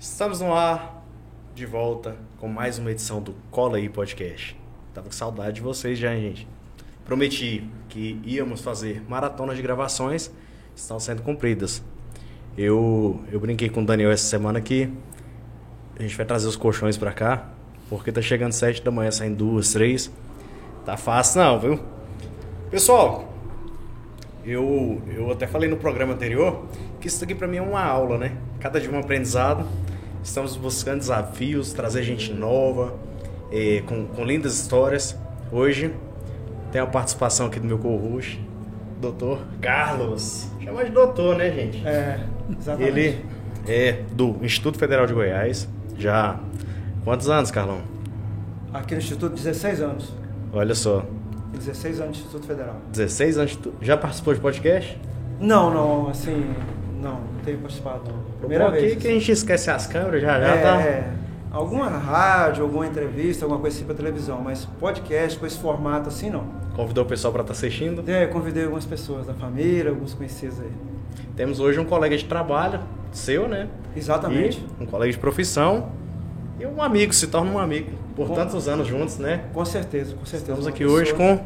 Estamos no ar, de volta, com mais uma edição do Cola aí Podcast. Tava com saudade de vocês já, hein, gente. Prometi que íamos fazer maratonas de gravações, estão sendo cumpridas. Eu, eu brinquei com o Daniel essa semana que a gente vai trazer os colchões pra cá, porque tá chegando sete da manhã, saindo duas, três. Tá fácil não, viu? Pessoal, eu, eu até falei no programa anterior que isso aqui para mim é uma aula, né? Cada dia um aprendizado. Estamos buscando desafios, trazer gente nova, eh, com, com lindas histórias. Hoje tem a participação aqui do meu co-host, doutor Carlos. Chama de doutor, né, gente? É, exatamente. Ele é do Instituto Federal de Goiás. Já quantos anos, Carlão? Aqui no Instituto, 16 anos. Olha só, 16 anos de Instituto Federal. 16 anos. Já participou de podcast? Não, não, assim, não, não tenho participado. Não. Primeira Pô, aqui vez. que a gente esquece as câmeras, já já é, tá. é, alguma rádio, alguma entrevista, alguma coisa assim pra televisão, mas podcast com esse formato assim, não. Convidou o pessoal para estar assistindo. É, eu convidei algumas pessoas da família, alguns conhecidos aí. Temos hoje um colega de trabalho, seu, né? Exatamente. E um colega de profissão. E um amigo, se torna um amigo. Por Com- tantos anos juntos, né? Com certeza, com certeza. Estamos aqui pessoa- hoje com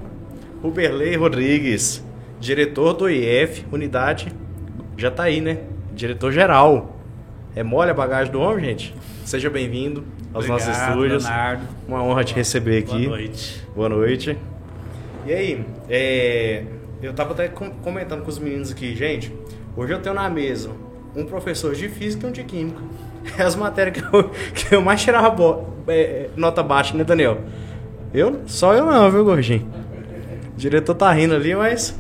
o Berlei Rodrigues, diretor do IF, unidade. Já tá aí, né? Diretor geral. É mole a bagagem do homem, gente? Seja bem-vindo aos nossos Obrigado, estúdios. Leonardo. Uma honra te receber aqui. Boa noite. Boa noite. E aí, é, eu tava até com- comentando com os meninos aqui, gente. Hoje eu tenho na mesa um professor de física e um de química. É as matérias que eu, que eu mais tirava bo- é, nota baixa, né, Daniel? Eu? Só eu não, viu, gordinho? O diretor tá rindo ali, mas.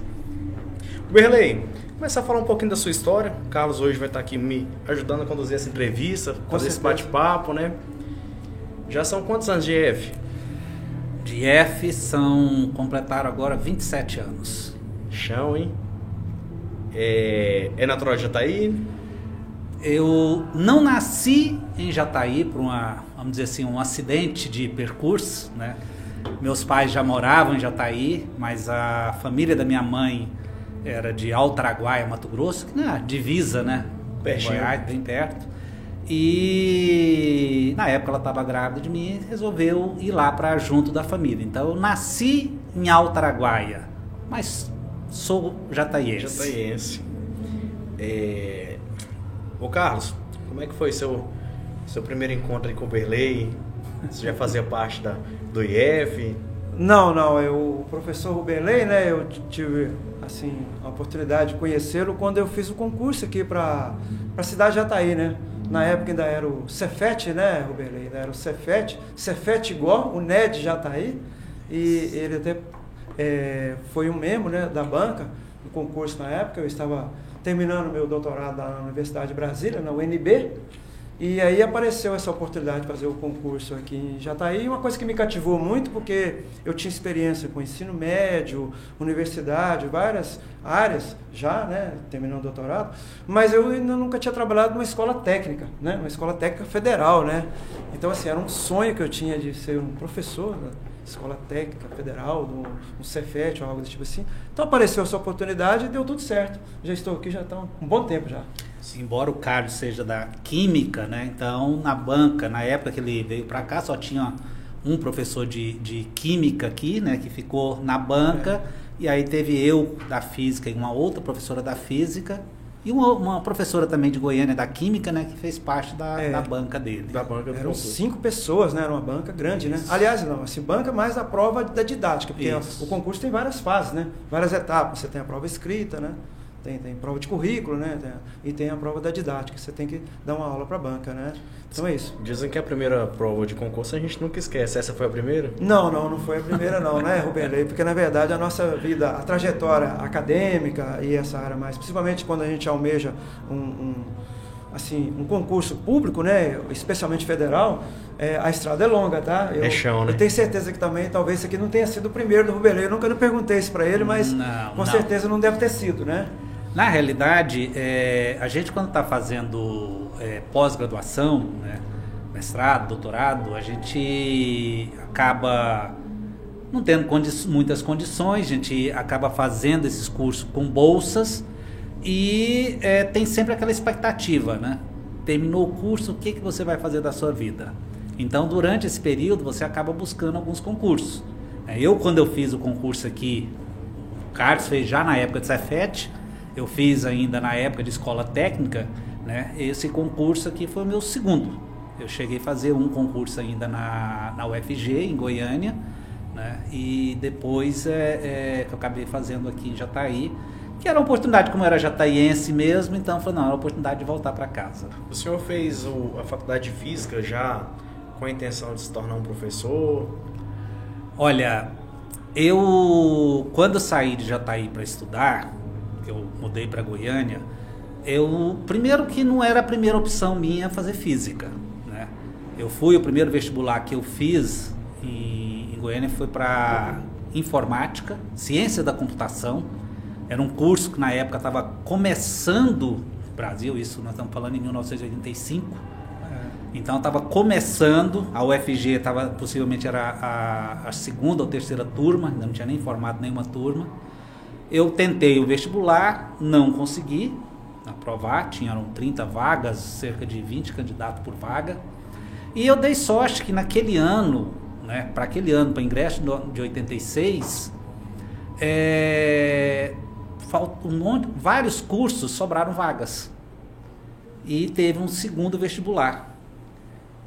Berlei, começar a falar um pouquinho da sua história. O Carlos hoje vai estar aqui me ajudando a conduzir essa entrevista, fazer esse certeza. bate-papo, né? Já são quantos anos de EF? De F são completaram agora 27 anos. Chão, hein? É, é natural de Jataí? Eu não nasci em Jataí por uma, vamos dizer assim, um acidente de percurso, né? Meus pais já moravam em Jataí, mas a família da minha mãe era de Altaraguaia, Mato Grosso, que na divisa, né? Pertinho. Goiás, bem perto. E na época ela estava grávida de mim e resolveu ir lá para junto da família. Então eu nasci em Altaraguaia, mas sou jataiense. Jataiense. É... Ô Carlos, como é que foi seu, seu primeiro encontro com o Berlei? Você já fazia parte da, do IF? Não, não, eu, o professor Ruberley, né, eu tive, assim, a oportunidade de conhecê-lo quando eu fiz o concurso aqui para a cidade de Jataí, né. Na época ainda era o Cefet, né, Ruberley, ainda era o Cefet, Cefet igual, o NED Jataí, e ele até é, foi um membro, né, da banca, do concurso na época, eu estava terminando meu doutorado na Universidade de Brasília, na UNB, e aí apareceu essa oportunidade de fazer o concurso aqui em Jataí, uma coisa que me cativou muito, porque eu tinha experiência com ensino médio, universidade, várias áreas já, né, terminando o doutorado, mas eu ainda nunca tinha trabalhado numa escola técnica, né, uma escola técnica federal, né. Então, assim, era um sonho que eu tinha de ser um professor da escola técnica federal, do, um Cefet ou algo do tipo assim. Então apareceu essa oportunidade e deu tudo certo. Já estou aqui, já está um bom tempo já. Embora o Carlos seja da química, né? Então, na banca, na época que ele veio para cá, só tinha um professor de, de química aqui, né? Que ficou na banca. E aí teve eu da física e uma outra professora da física. E uma, uma professora também de Goiânia da química, né? Que fez parte da, É. da banca dele. Da banca do Eram concurso. cinco pessoas, né? Era uma banca grande, né? Isso. Aliás, não, assim, banca mais a prova da didática, porque Isso. o concurso tem várias fases, né? Várias etapas. Você tem a prova escrita, né? Tem, tem prova de currículo, né? Tem- e tem a prova da didática. Você tem que dar uma aula para a banca, né? Então é isso. Dizem que a primeira prova de concurso a gente nunca esquece. Essa foi a primeira? Não, não, não foi a primeira não, né, Ruberley? Porque na verdade a nossa vida, a trajetória acadêmica e essa área mais, principalmente quando a gente almeja um, um, assim, um concurso público, né, especialmente federal, é, a estrada é longa, tá? Eu, É chão, né? Eu tenho certeza que também, talvez esse aqui não tenha sido o primeiro do Ruberley. Eu nunca não perguntei isso para ele, mas Não, com não. certeza não deve ter sido, né? Na realidade, é, a gente quando está fazendo é, pós-graduação, né, mestrado, doutorado, a gente acaba não tendo condi muitas condições, a gente acaba fazendo esses cursos com bolsas e é, tem sempre aquela expectativa, né? terminou o curso, o que, que você vai fazer da sua vida? Então, durante esse período, você acaba buscando alguns concursos. É, eu, quando eu fiz o concurso aqui, o Carlos fez já na época de Cefet, eu fiz ainda na época de escola técnica, né? Esse concurso aqui foi o meu segundo. Eu cheguei a fazer um concurso ainda na, na UFG, em Goiânia, né? E depois é, é, que eu acabei fazendo aqui em Jataí, que era uma oportunidade, como eu era jataiense mesmo, então foi não, era uma oportunidade de voltar para casa. O senhor fez o, a faculdade de física já com a intenção de se tornar um professor? Olha, eu quando saí de Jataí para estudar, eu mudei para Goiânia, eu primeiro que não era a primeira opção minha fazer física, né? Eu fui o primeiro vestibular que eu fiz em, em Goiânia foi para informática, ciência da computação. Era um curso que na época estava começando no Brasil, isso nós estamos falando em 1985. Então estava começando, a UFG tava, possivelmente era a, a, segunda ou terceira turma, ainda não tinha nem formado nenhuma turma. Eu tentei o vestibular, não consegui aprovar, tinham 30 vagas, cerca de 20 candidatos por vaga. E eu dei sorte que naquele ano, né, para aquele ano, para ingresso de 86, é, um monte, vários cursos sobraram vagas. E teve um segundo vestibular.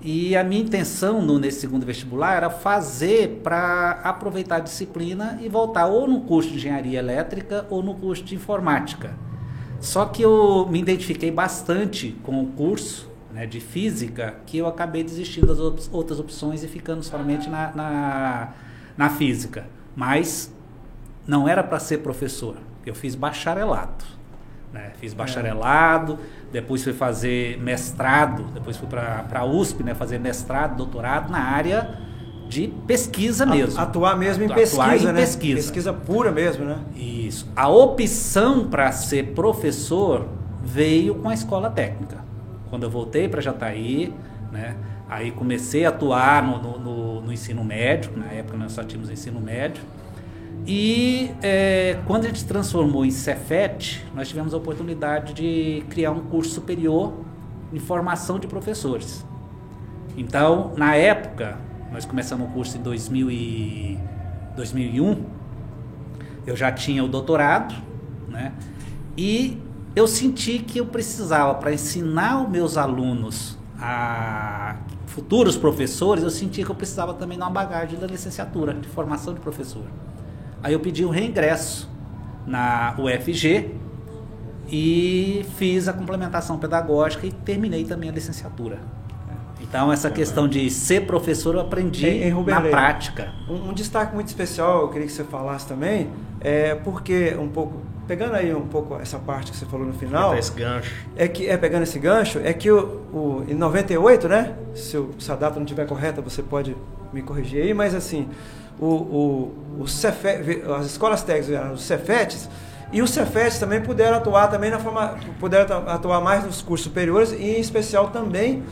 E a minha intenção no, nesse segundo vestibular era fazer para aproveitar a disciplina e voltar ou no curso de engenharia elétrica ou no curso de informática. Só que eu me identifiquei bastante com o curso né, de física que eu acabei desistindo das op outras opções e ficando somente na, na, na física. Mas não era para ser professor, eu fiz bacharelado. Né? Fiz bacharelado, depois fui fazer mestrado, depois fui para a USP, né? fazer mestrado, doutorado na área de pesquisa mesmo. Atuar mesmo em Atuar pesquisa, em né? Pesquisa. pesquisa pura mesmo, né? Isso. A opção para ser professor veio com a escola técnica. Quando eu voltei para Jataí, né? Aí comecei a atuar no, no, no, no ensino médio, na época nós só tínhamos ensino médio. E é, quando a gente transformou em Cefet, nós tivemos a oportunidade de criar um curso superior em formação de professores. Então, na época, nós começamos o curso em 2000 e 2001, eu já tinha o doutorado, né? E eu senti que eu precisava, para ensinar os meus alunos a futuros professores, eu senti que eu precisava também de uma bagagem da licenciatura, de formação de professor. Aí eu pedi um reingresso na UFG e fiz a complementação pedagógica e terminei também a licenciatura. Então, essa questão de ser professor eu aprendi em, em na prática. Um, um, destaque muito especial, eu queria que você falasse também, é porque um pouco, pegando aí um pouco essa parte que você falou no final. esse gancho. É que, é, pegando esse gancho, é que o, o, em 98, né? Se, se a data não estiver correta, você pode me corrigir aí, mas assim, o, o, o Cefet, as escolas técnicas os Cefetes, e os Cefetes também puderam atuar também na forma, puderam atuar mais nos cursos superiores e em especial também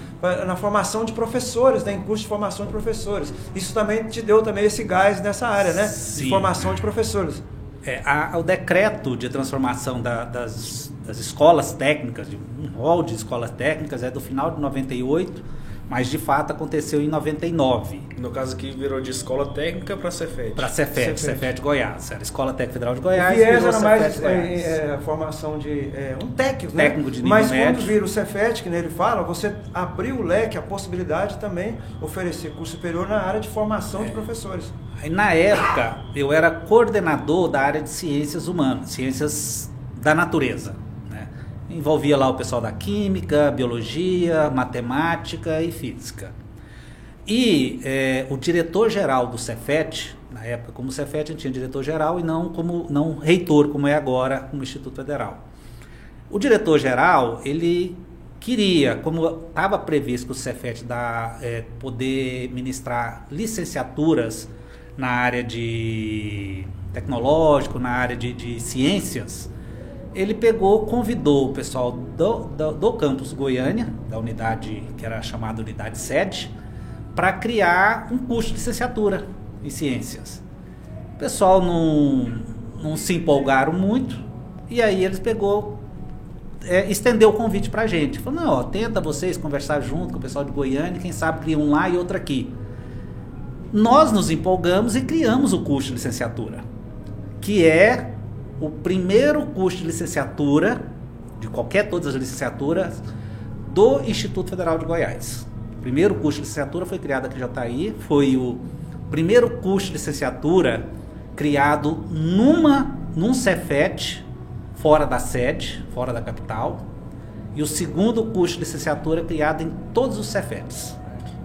na formação de professores, né, em curso de formação de professores. Isso também te deu também esse gás nessa área, né, Sim. de formação de professores. É, a, o decreto de transformação da, das, das escolas técnicas, de um rol de escolas técnicas, é do final de 98 mas de fato aconteceu em 99. No caso aqui virou de escola técnica para Cefet. Para Cefet, Cefet Goiás. Era Escola Técnica Federal de Goiás. O viés era mais é, é, formação de é, um técnico, né? técnico de nível Mas médio. quando vira o Cefet, que nele fala, você abriu o leque, a possibilidade de também oferecer curso superior na área de formação de é. professores. Aí, na época, eu era coordenador da área de ciências humanas, ciências da natureza envolvia lá o pessoal da química, biologia, matemática e física. E é, o diretor-geral do Cefet, na época como Cefet a gente tinha diretor-geral e não como não reitor, como é agora como Instituto Federal. O diretor-geral, ele queria, como estava previsto que o Cefet dá, é, poder ministrar licenciaturas na área de tecnológico, na área de, de ciências, ele pegou, convidou o pessoal do, do, do campus Goiânia, da unidade que era chamada unidade sede, para criar um curso de licenciatura em ciências. O pessoal não, não se empolgaram muito e aí eles pegou é, estendeu o convite para a gente. Falou, não, ó, tenta vocês conversar junto com o pessoal de Goiânia, quem sabe cria um lá e outro aqui. Nós nos empolgamos e criamos o curso de licenciatura, que é o primeiro curso de licenciatura, de qualquer todas as licenciaturas, do Instituto Federal de Goiás. O primeiro curso de licenciatura foi criado aqui em Jataí, foi o primeiro curso de licenciatura criado numa, num Cefet, fora da sede, fora da capital, e o segundo curso de licenciatura criado em todos os Cefetes.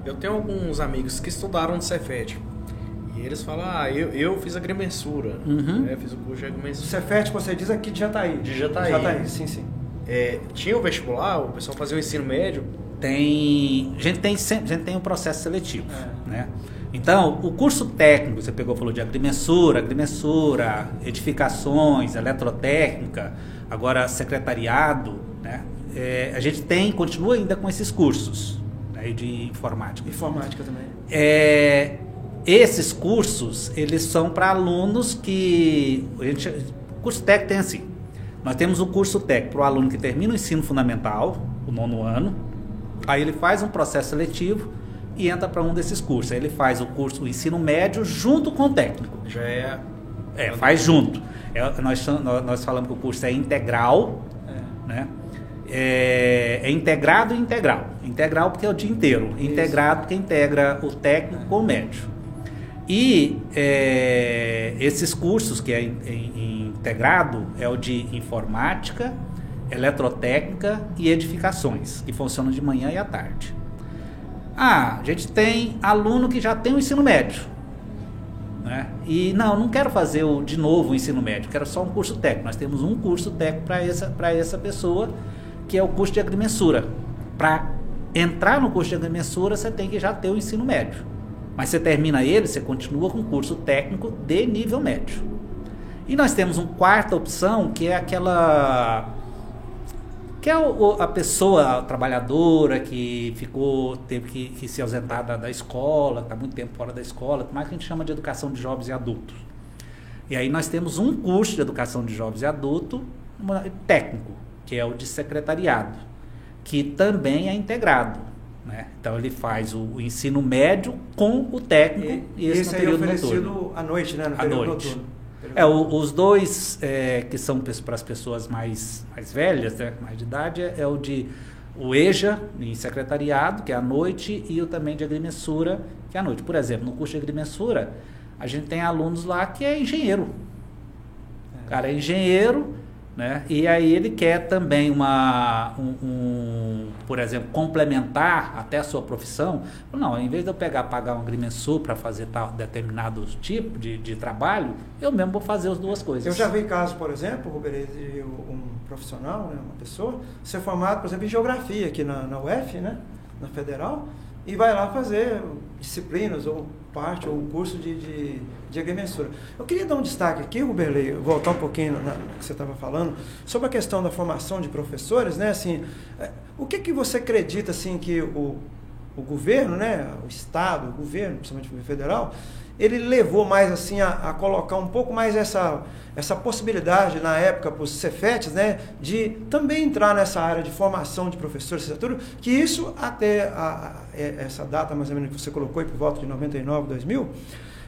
Eu tenho alguns amigos que estudaram no Cefet. E eles falam, ah, eu, eu fiz agrimensura. Uhum. Né? Fiz o curso de O agrimensura. Cefet, você diz aqui de Jataí. De Jataí. Jataí, sim, sim. É, tinha o vestibular, o pessoal fazia o ensino médio. Tem, a gente tem sempre, a gente tem um processo seletivo, É. né? Então, o curso técnico, você pegou, falou de agrimensura, agrimensura, edificações, eletrotécnica, agora secretariado, né? É, a gente tem, continua ainda com esses cursos né, de informática. Informática também. É, esses cursos, eles são para alunos que. A gente, o curso técnico tem assim. Nós temos o curso técnico para o aluno que termina o ensino fundamental, o nono ano. Aí ele faz um processo seletivo e entra para um desses cursos. Aí ele faz o curso, o ensino médio, junto com o técnico. Já é. É, faz junto. É, nós, nós falamos que o curso é integral, É. né? É, é integrado e integral. Integral porque é o dia inteiro. Integrado porque integra o técnico com o médio. E é, esses cursos que é in- in- integrado é o de informática, eletrotécnica e edificações, que funcionam de manhã e à tarde. Ah, a gente tem aluno que já tem o ensino médio. Né? E não, não quero fazer o, de novo o ensino médio, quero só um curso técnico. Nós temos um curso técnico para essa, essa pessoa, que é o curso de agrimensura. Para entrar no curso de agrimensura, você tem que já ter o ensino médio. Mas você termina ele, você continua com curso técnico de nível médio. E nós temos uma quarta opção, que é aquela que é a pessoa trabalhadora que ficou, teve que, que se ausentar da, da escola, está muito tempo fora da escola, mais que a gente chama de educação de jovens e adultos. E aí nós temos um curso de educação de jovens e adultos uma- técnico, que é o de secretariado, que também é integrado. Né? Então ele faz o, o ensino médio com o técnico e, esse, esse no aí é período oferecido noturno. à noite, né? No À noite. noturno. É, o- os dois é, que são para as pessoas mais, mais velhas, né, mais de idade, é, é o de o EJA, em secretariado, que é à noite, e o também de agrimensura, que é à noite. Por exemplo, no curso de agrimensura, a gente tem alunos lá que é engenheiro. O cara é engenheiro, né? E aí ele quer também uma, um, um, por exemplo, complementar até a sua profissão. Não, em vez de eu pegar, pagar um agrimensur para fazer tal, determinado tipo de, de trabalho, eu mesmo vou fazer as duas coisas. Eu já vi casos, por exemplo, Ruberê, de um profissional, né, uma pessoa, ser formado, por exemplo, em geografia aqui na, na UF, né, na Federal, e vai lá fazer disciplinas ou parte ou curso de, de, de agrimensura. Eu queria dar um destaque aqui, Ruberley, voltar um pouquinho na, no que você estava falando, sobre a questão da formação de professores, né, assim, é, o que que você acredita, assim, que o, o governo, né, o Estado, o governo, principalmente o governo federal, ele levou mais assim a, a colocar um pouco mais essa, essa possibilidade na época para os Cefetes, né, de também entrar nessa área de formação de professores, licenciatura, que isso até a, a- essa data mais ou menos que você colocou por volta de 99, 2000,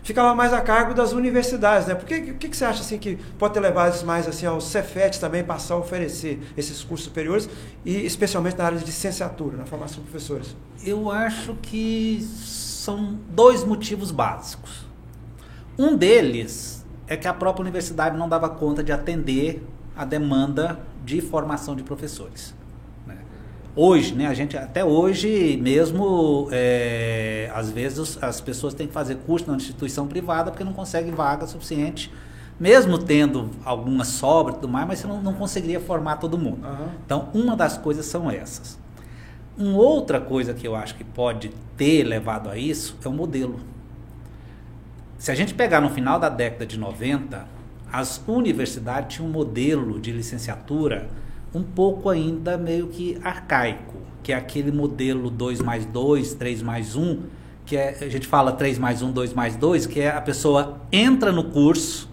ficava mais a cargo das universidades, né? Por que, que, que você acha assim que pode ter levado isso mais assim aos Cefetes também passar a oferecer esses cursos superiores e especialmente na área de licenciatura, na formação de professores? Eu acho que são dois motivos básicos. Um deles é que a própria universidade não dava conta de atender a demanda de formação de professores. né? Hoje, né, a gente até hoje mesmo, é, às vezes as pessoas têm que fazer curso na instituição privada porque não conseguem vaga suficiente, mesmo tendo alguma sobra e tudo mais, mas você não, não conseguiria formar todo mundo. Aham. Então, uma das coisas são essas. Uma outra coisa que eu acho que pode ter levado a isso é o modelo. Se a gente pegar no final da década de 90, as universidades tinham um modelo de licenciatura um pouco ainda meio que arcaico, que é aquele modelo 2 mais 2, 3 mais 1, que é, a gente fala 3 mais 1, 2 mais 2, que é a pessoa entra no curso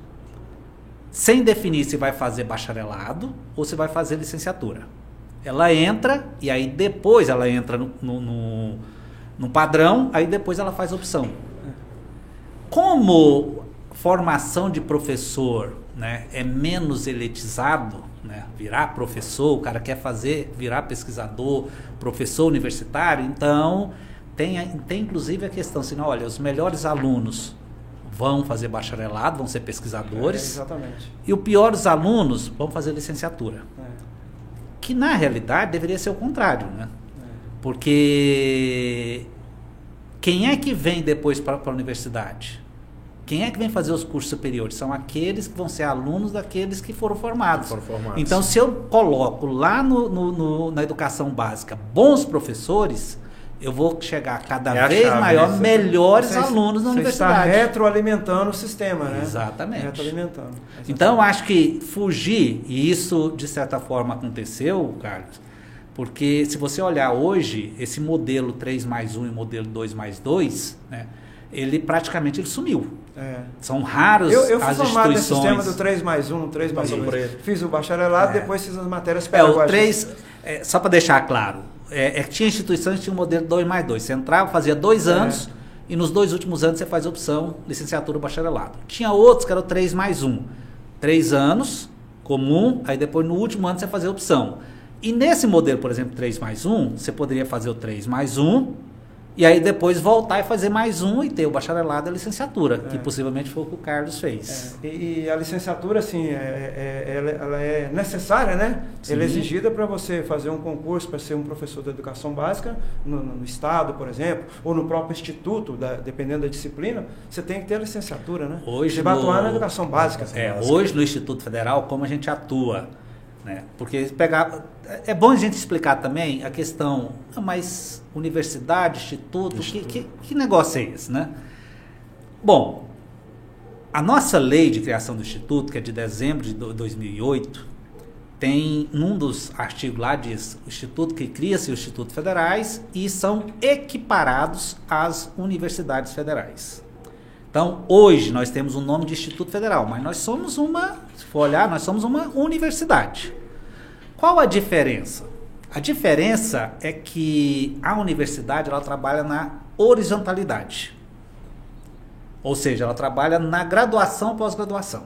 sem definir se vai fazer bacharelado ou se vai fazer licenciatura. Ela entra e aí depois ela entra no, no, no, no padrão, aí depois ela faz opção. Como formação de professor né, é menos elitizado, né, virar professor, o cara quer fazer, virar pesquisador, professor universitário, então tem, tem inclusive a questão assim, olha, os melhores alunos vão fazer bacharelado, vão ser pesquisadores. É, exatamente. E os piores alunos vão fazer licenciatura. É. Que na realidade deveria ser o contrário, né? Porque quem é que vem depois para a universidade? Quem é que vem fazer os cursos superiores? São aqueles que vão ser alunos daqueles que foram formados. Foram formados. Então, se eu coloco lá no, no, no, na educação básica bons professores, eu vou chegar cada É vez chave, maior, né? melhores Você- alunos na você universidade. está retroalimentando o sistema, né? Exatamente. Retroalimentando. Então, eu acho que fugir, e isso de certa forma aconteceu, Carlos, porque se você olhar hoje, esse modelo 3 mais 1 e modelo 2 mais 2, né, ele praticamente ele sumiu. É. São raros Eu, eu fui as formado nesse sistema instituições. do 3 mais 1, 3 mais Passou 2. por ele. Fiz o bacharelado, É. depois fiz as matérias É, o pedagógicas. 3, é, só para deixar claro, é, é que tinha instituições que tinham o modelo 2 mais 2. Você entrava, fazia dois É. anos, e nos dois últimos anos você faz opção licenciatura ou bacharelado. Tinha outros que eram 3 mais 1. Três anos, comum, aí depois no último ano você fazia opção. E nesse modelo, por exemplo, 3 mais 1, você poderia fazer o 3 mais 1, e aí depois voltar e fazer mais um e ter o bacharelado e a licenciatura, que É. possivelmente foi o que o Carlos fez. É, e, e a licenciatura, assim, é, é- ela, ela é necessária, né? Sim. Ela é exigida para você fazer um concurso para ser um professor de educação básica no, no Estado, por exemplo, ou no próprio instituto, da- dependendo da disciplina, você tem que ter a licenciatura, né? Hoje você vai no- atuar na educação básica. É, hoje no Instituto Federal, como a gente atua, né? Porque pegar, é bom a gente explicar também a questão, ah, mas universidade, instituto, que, que, que negócio é esse, né? Bom, a nossa lei de criação do instituto, que é de dezembro de do- 2008, tem num dos artigos lá diz o instituto que cria-se os institutos federais e são equiparados às universidades federais. Então, hoje nós temos o nome de Instituto Federal, mas nós somos uma, se for olhar, nós somos uma universidade. Qual a diferença? A diferença é que a universidade ela trabalha na horizontalidade. Ou seja, ela trabalha na graduação pós-graduação.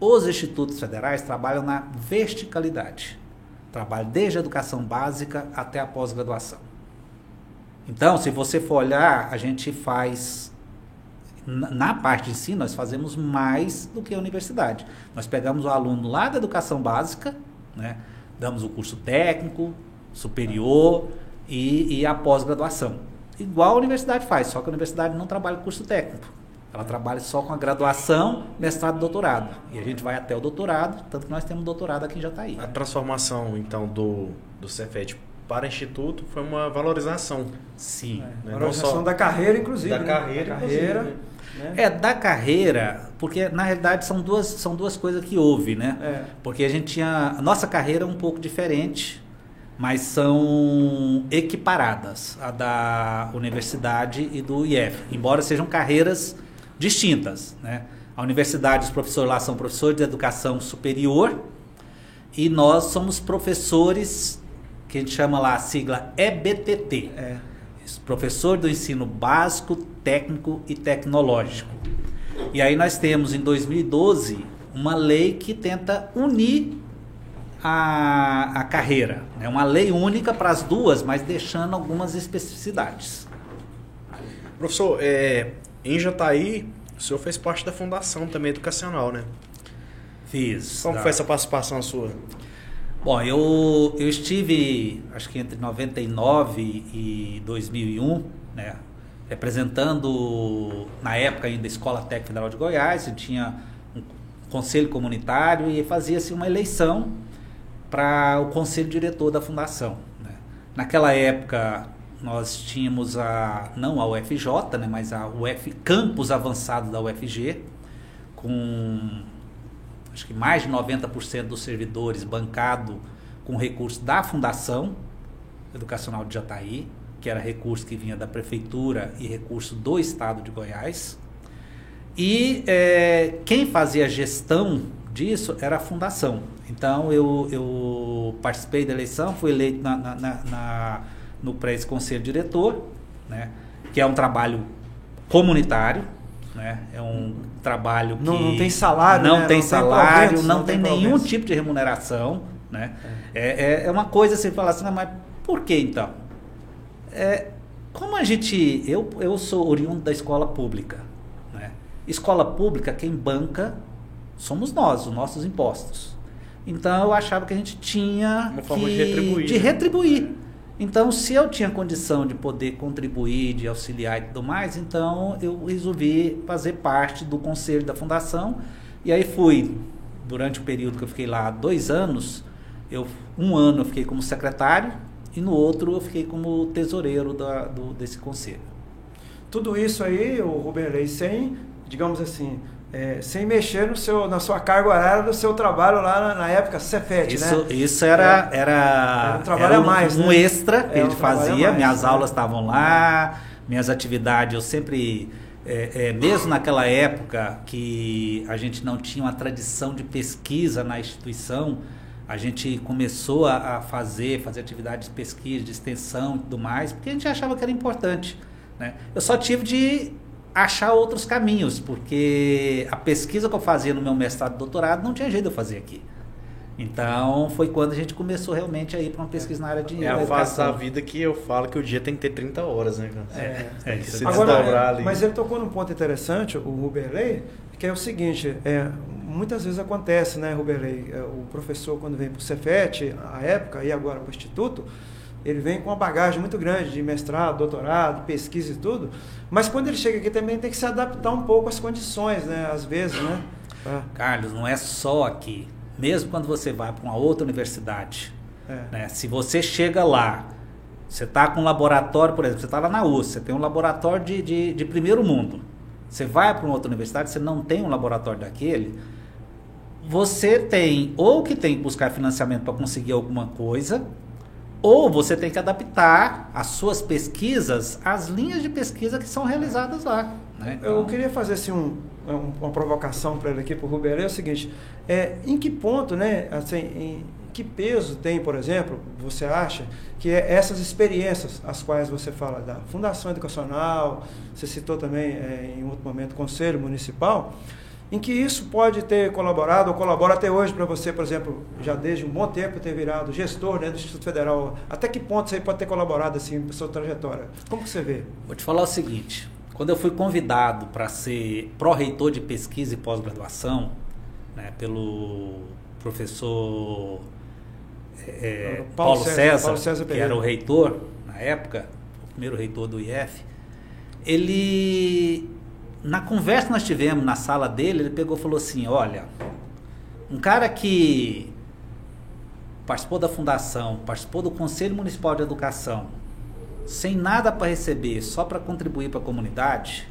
Os institutos federais trabalham na verticalidade. Trabalham desde a educação básica até a pós-graduação. Então, se você for olhar, a gente faz na parte de si, nós fazemos mais do que a universidade. Nós pegamos o aluno lá da educação básica, né? damos o curso técnico, superior e, e a pós-graduação. Igual a universidade faz, só que a universidade não trabalha com curso técnico. Ela trabalha só com a graduação, mestrado e doutorado. E a gente vai até o doutorado, tanto que nós temos doutorado aqui em Jataí. A transformação, então, do, do Cefet para instituto foi uma valorização. Sim. É, Né? valorização da carreira, inclusive. da né? carreira, Da carreira né? É, da carreira, porque na realidade são duas, são duas coisas que houve, né? É. Porque a gente tinha. A nossa carreira é um pouco diferente, mas são equiparadas a da universidade e do IF, embora sejam carreiras distintas, né? A universidade, os professores lá são professores de educação superior e nós somos professores que a gente chama lá a sigla EBTT. É. Professor do ensino básico, técnico e tecnológico. E aí nós temos em 2012 uma lei que tenta unir a, a carreira. É uma lei única para as duas, mas deixando algumas especificidades. Professor, é, em Jataí, o senhor fez parte da fundação também educacional, né? Fiz. Como tá? foi essa participação sua? Bom, eu, eu estive, acho que entre 99 e 2001, né, representando, na época ainda, a Escola Técnica Federal de Goiás, e tinha um conselho comunitário e fazia-se uma eleição para o conselho diretor da fundação. né. Naquela época, nós tínhamos a, não a UFJ, né, mas a UF, campus avançado da UFG, com acho que mais de 90% dos servidores bancado com recurso da Fundação Educacional de Jataí, que era recurso que vinha da Prefeitura e recurso do Estado de Goiás. E eh, quem fazia gestão disso era a fundação. Então eu, eu participei da eleição, fui eleito na, na, na, na no pré-conselho diretor, né? que é um trabalho comunitário, né? É um trabalho que não, não tem salário, não né? tem não salário, tem não, não tem, tem nenhum tipo de remuneração, né? É, é, é uma coisa assim, falar assim, "Não, mas por que então? É, como a gente, eu, eu sou oriundo da escola pública, né? Escola pública, quem banca somos nós, os nossos impostos. Então eu achava que a gente tinha Uma forma que, de retribuir, de né? retribuir. Então, se eu tinha condição de poder contribuir, de auxiliar e tudo mais, então eu resolvi fazer parte do conselho da fundação. E aí fui, durante o período que eu fiquei lá, dois anos, eu, um ano eu fiquei como secretário e no outro eu fiquei como tesoureiro da, do, desse conselho. Tudo isso aí, o Ruberley, sem, digamos assim, é, sem mexer no seu, na sua carga horária do seu trabalho lá na, na época Cefet, Isso, né? isso era, É. era, Era um trabalho era a mais, um né? extra que É, ele um fazia, mais, minhas né? aulas estavam lá, minhas atividades, eu sempre, é, é, mesmo naquela época que a gente não tinha uma tradição de pesquisa na instituição, a gente começou a, a fazer, fazer atividades de pesquisa, de extensão e tudo mais, porque a gente achava que era importante. Né? Eu só tive de achar outros caminhos, porque a pesquisa que eu fazia no meu mestrado e doutorado não tinha jeito de eu fazer aqui. Então foi quando a gente começou realmente a ir para uma pesquisa na área de É a fase da vida que eu falo que o dia tem que ter 30 horas, né, cara? É, é isso. Se é Agora, desdobrar é, ali. mas ele tocou num ponto interessante, o Ruberley, que é o seguinte, é, muitas vezes acontece, né, Ruberley, é, o professor quando vem para o Cefet, a época, e agora para o Instituto, ele vem com uma bagagem muito grande de mestrado, doutorado, pesquisa e tudo, mas quando ele chega aqui também tem que se adaptar um pouco às condições, né, às vezes, né? pra- Carlos, não é só aqui. Mesmo quando você vai para uma outra universidade, é. né? Se você chega lá, você está com um laboratório, por exemplo, você está lá na USP, você tem um laboratório de, de, de primeiro mundo. Você vai para uma outra universidade, você não tem um laboratório daquele, você tem ou que tem que buscar financiamento para conseguir alguma coisa, ou você tem que adaptar as suas pesquisas às linhas de pesquisa que são realizadas lá. né? Eu Então, queria fazer assim, um, um- uma provocação para ele aqui, para o Ruberley, é o seguinte, é, em que ponto, né, assim, em que peso tem, por exemplo, você acha, que é essas experiências, as quais você fala da Fundação Educacional, você citou também é, em outro momento o Conselho Municipal, em que isso pode ter colaborado ou colabora até hoje para você, por exemplo, já desde um bom tempo ter virado gestor né, do Instituto Federal, até que ponto aí pode ter colaborado assim para sua trajetória? Como você vê? Vou te falar o seguinte: quando eu fui convidado para ser pró-reitor de pesquisa e pós-graduação, né, pelo professor é, Paulo Paulo, César- César, Paulo César que era o reitor na época, o primeiro reitor do IF, ele, na conversa que nós tivemos na sala dele, ele pegou e falou assim: Olha, um cara que participou da fundação, participou do Conselho Municipal de Educação, sem nada para receber, só para contribuir para a comunidade,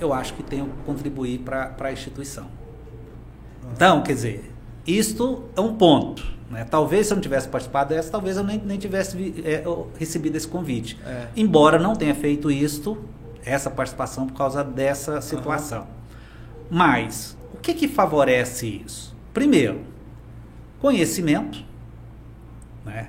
eu acho que tenho que contribuir para a instituição. Então, quer dizer, isto é um ponto. Né? Talvez se eu não tivesse participado dessa, talvez eu nem, nem tivesse é, recebido esse convite. É. Embora não tenha feito isto, essa participação, por causa dessa situação. Mas, o que, que favorece isso? Primeiro, conhecimento. Né?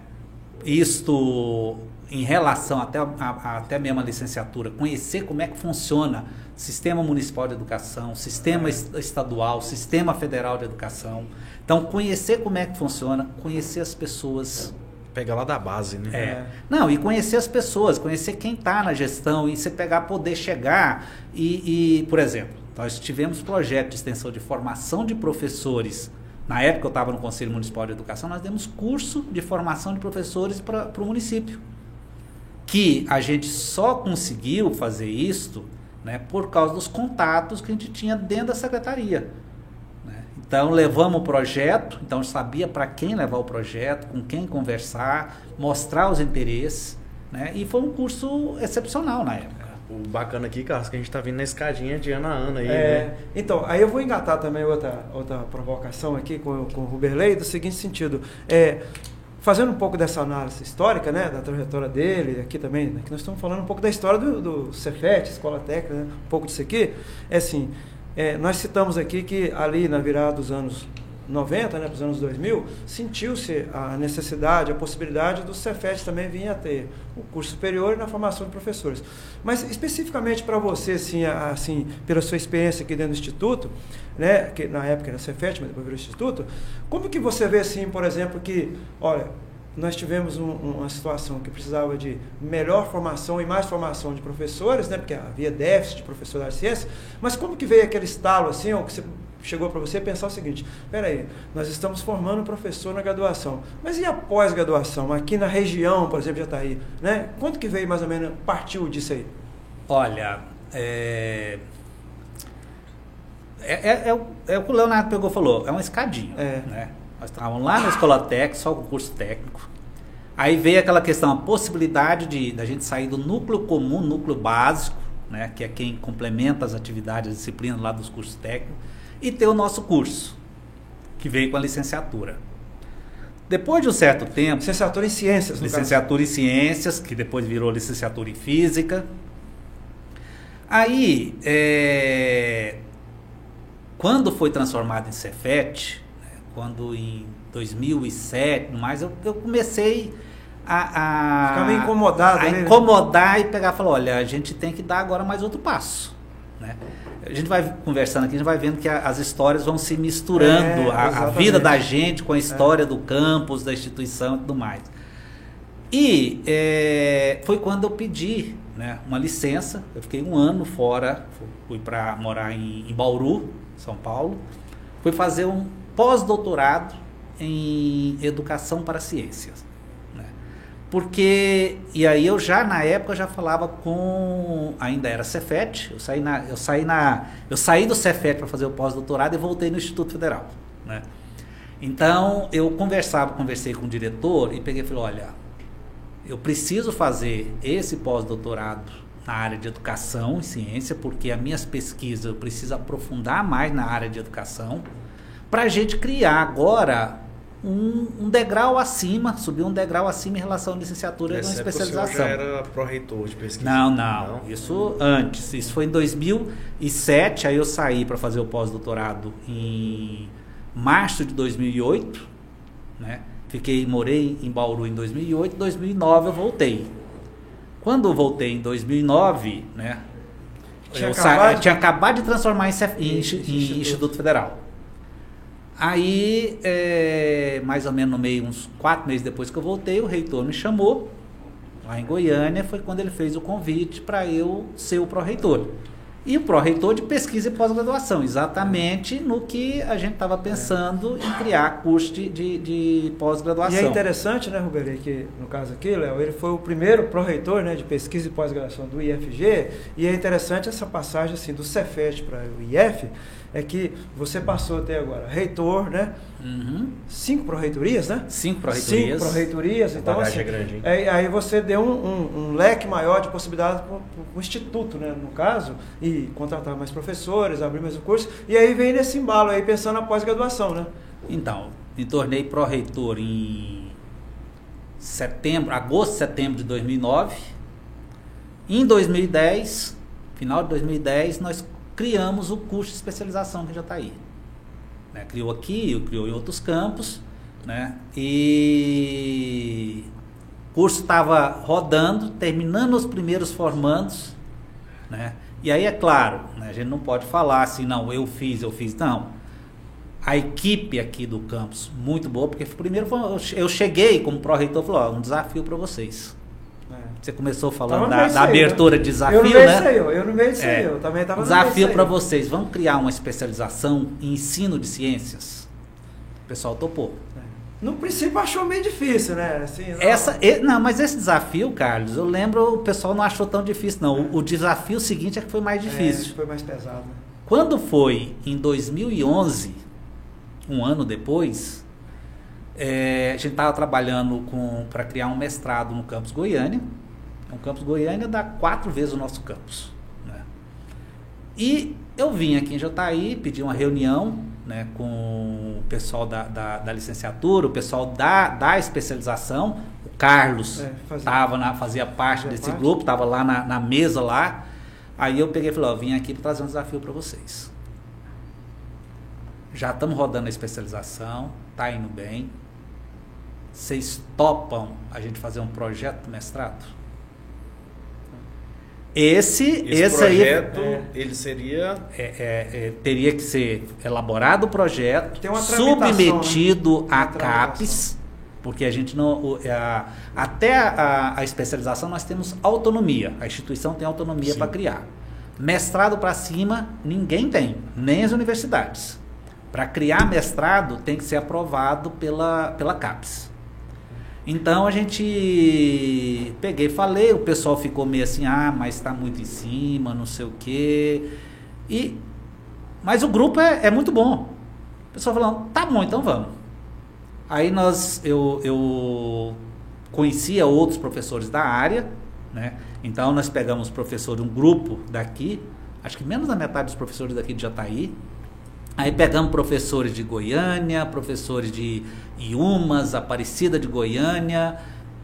Isto em relação até, a, a- até mesmo a licenciatura, conhecer como é que funciona sistema municipal de educação, sistema es- estadual, sistema federal de educação. Então, conhecer como é que funciona, conhecer as pessoas. Pega lá da base, né? É. Não, e conhecer as pessoas, conhecer quem está na gestão e você pegar, poder chegar e, e, por exemplo, nós tivemos projeto de extensão de formação de professores. Na época eu estava no Conselho Municipal de Educação, nós demos curso de formação de professores para o município. Que a gente só conseguiu fazer isto né, por causa dos contatos que a gente tinha dentro da secretaria. Então levamos o projeto, então sabia para quem levar o projeto, com quem conversar, mostrar os interesses, né? E foi um curso excepcional na época. O bacana aqui, Carlos, que a gente tá vindo na escadinha de ano a ano aí, É, né? então, aí eu vou engatar também outra, outra provocação aqui com, com o Ruberley, do seguinte sentido. É, fazendo um pouco dessa análise histórica, né, da trajetória dele, aqui também, né, que nós estamos falando um pouco da história do, do Cefet, Escola Técnica, né, um pouco disso aqui, é assim, é, nós citamos aqui que ali na virada dos anos 90, né, para os anos 2000, sentiu-se a necessidade, a possibilidade do Cefet também vir a ter o curso superior e na formação de professores. Mas especificamente para você, assim, assim, pela sua experiência aqui dentro do Instituto, né, que na época era Cefet, mas depois virou Instituto, como que você vê, assim, por exemplo, que, olha, nós tivemos um, uma situação que precisava de melhor formação e mais formação de professores, né, porque havia déficit de professores da ciência, mas como que veio aquele estalo, assim, ou que você chegou para você pensar o seguinte: peraí, nós estamos formando professor na graduação, mas e a pós-graduação? Aqui na região, por exemplo, já está aí, né? Quanto que veio mais ou menos, partiu disso aí? Olha, é. É, é, é, é o que o Leonardo pegou falou, é uma escadinha. É. Né? Nós estávamos lá na escola técnica, só com curso técnico. Aí veio aquela questão, a possibilidade de da gente sair do núcleo comum, núcleo básico, né, que é quem complementa as atividades, as disciplinas lá dos cursos técnicos, e ter o nosso curso, que veio com a licenciatura. Depois de um certo tempo. Licenciatura em Ciências, Licenciatura caso. em Ciências, que depois virou licenciatura em Física. Aí, é, quando foi transformado em Cefet, quando em 2007, mais eu, eu comecei a, a ficar meio incomodado, a né? incomodar e pegar, e falar, olha, a gente tem que dar agora mais outro passo, né? a gente vai conversando aqui, a gente vai vendo que a, as histórias vão se misturando, é, a, a, vida da gente com a história é. do campus, da instituição e tudo mais. E é, foi quando eu pedi né, uma licença, eu fiquei um ano fora, fui para morar em, em Bauru, São Paulo, fui fazer um pós-doutorado em educação para ciências. Porque, e aí eu já na época já falava com, ainda era Cefet, eu saí, na, eu saí, na, eu saí do Cefet para fazer o pós-doutorado e voltei no Instituto Federal. Né? Então eu conversava, conversei com o diretor e peguei e falei, olha, eu preciso fazer esse pós-doutorado na área de educação e ciência, porque as minhas pesquisas eu preciso aprofundar mais na área de educação, para a gente criar agora um, um, degrau acima, subir um degrau acima em relação à licenciatura e uma especialização. já era pró-reitor de pesquisa? Não, não, não, Isso antes. Isso foi em 2007. Aí eu saí para fazer o pós-doutorado em março de 2008. Né? Fiquei, morei em Bauru em 2008. Em 2009 eu voltei. Quando eu voltei em 2009, né? Tinha, acabado, de... tinha acabado de transformar em, em, em Instituto Federal. Aí, é, mais ou menos no meio, uns quatro meses depois que eu voltei, o reitor me chamou, lá em Goiânia, foi quando ele fez o convite para eu ser o pró-reitor. E o pró-reitor de pesquisa e pós-graduação, exatamente no que a gente estava pensando em criar curso de, de, de pós-graduação. E é interessante, né, Ruberi, que no caso aqui, Léo, ele foi o primeiro pró-reitor né, de pesquisa e pós-graduação do IFG, e é interessante essa passagem assim, do Cefet para o IF, é que você passou até agora reitor, né? Uhum. Cinco pró-reitorias, né? Cinco pró-reitorias. Cinco pró-reitorias. Então, assim, é grande, é, aí você deu um, um, um, leque maior de possibilidades para o instituto, né? No caso, e contratar mais professores, abrir mais o curso. E aí vem nesse embalo aí, pensando na pós-graduação, né? Então, me tornei pró-reitor em setembro, agosto, setembro de 2009. Em 2010, final de 2010, nós criamos o curso de especialização que já está aí. Né? Criou aqui, criou em outros campos, né? E o curso estava rodando, terminando os primeiros formandos, né? E aí é claro, né? a gente não pode falar assim, não, eu fiz, eu fiz, não. A equipe aqui do campus, muito boa, porque primeiro eu cheguei como pró-reitor e ó, um desafio para vocês. Você começou falando da, da, abertura de desafio, eu não né? Eu, eu não vejo isso é. eu também estava Desafio para vocês, vamos criar uma especialização em ensino de ciências? O pessoal topou. É. No princípio achou meio difícil, né? Assim, não. Essa, não, mas esse desafio, Carlos, eu lembro, o pessoal não achou tão difícil, não. O, o desafio seguinte é que foi mais é, difícil. É, foi mais pesado. Né? Quando foi em 2011, um ano depois, é, a gente estava trabalhando para criar um mestrado no campus Goiânia. O campus Goiânia dá quatro vezes o nosso campus. Né? E eu vim aqui em Jataí, pedi uma reunião né, com o pessoal da, da, da licenciatura, o pessoal da, da especialização. O Carlos é, fazia, tava na, fazia parte fazia desse parte. grupo, estava lá na, na, mesa lá. Aí eu peguei e falei, ó, vim aqui para trazer um desafio para vocês. já estamos rodando a especialização, está indo bem. Vocês topam a gente fazer um projeto mestrado? Esse, Esse, esse projeto, aí- ele seria... é, é, é, teria que ser elaborado o projeto, Tem uma tramitação, submetido né? tramitação. CAPES, porque a gente não. é a- até a, a especialização nós temos autonomia. A instituição tem autonomia para criar. Mestrado para cima, ninguém tem, nem as universidades. Para criar mestrado, tem que ser aprovado pela, pela CAPES. Então a gente peguei, falei, o pessoal ficou meio assim, ah, mas está muito em cima, não sei o quê. E mas o grupo é, é muito bom. O pessoal falando, tá bom, então vamos. Aí nós eu, eu conhecia outros professores da área, né? Então nós pegamos professor um grupo daqui, acho que menos da metade dos professores daqui de Jataí, Aí pegamos professores de Goiânia, professores de Iumas, Aparecida de Goiânia,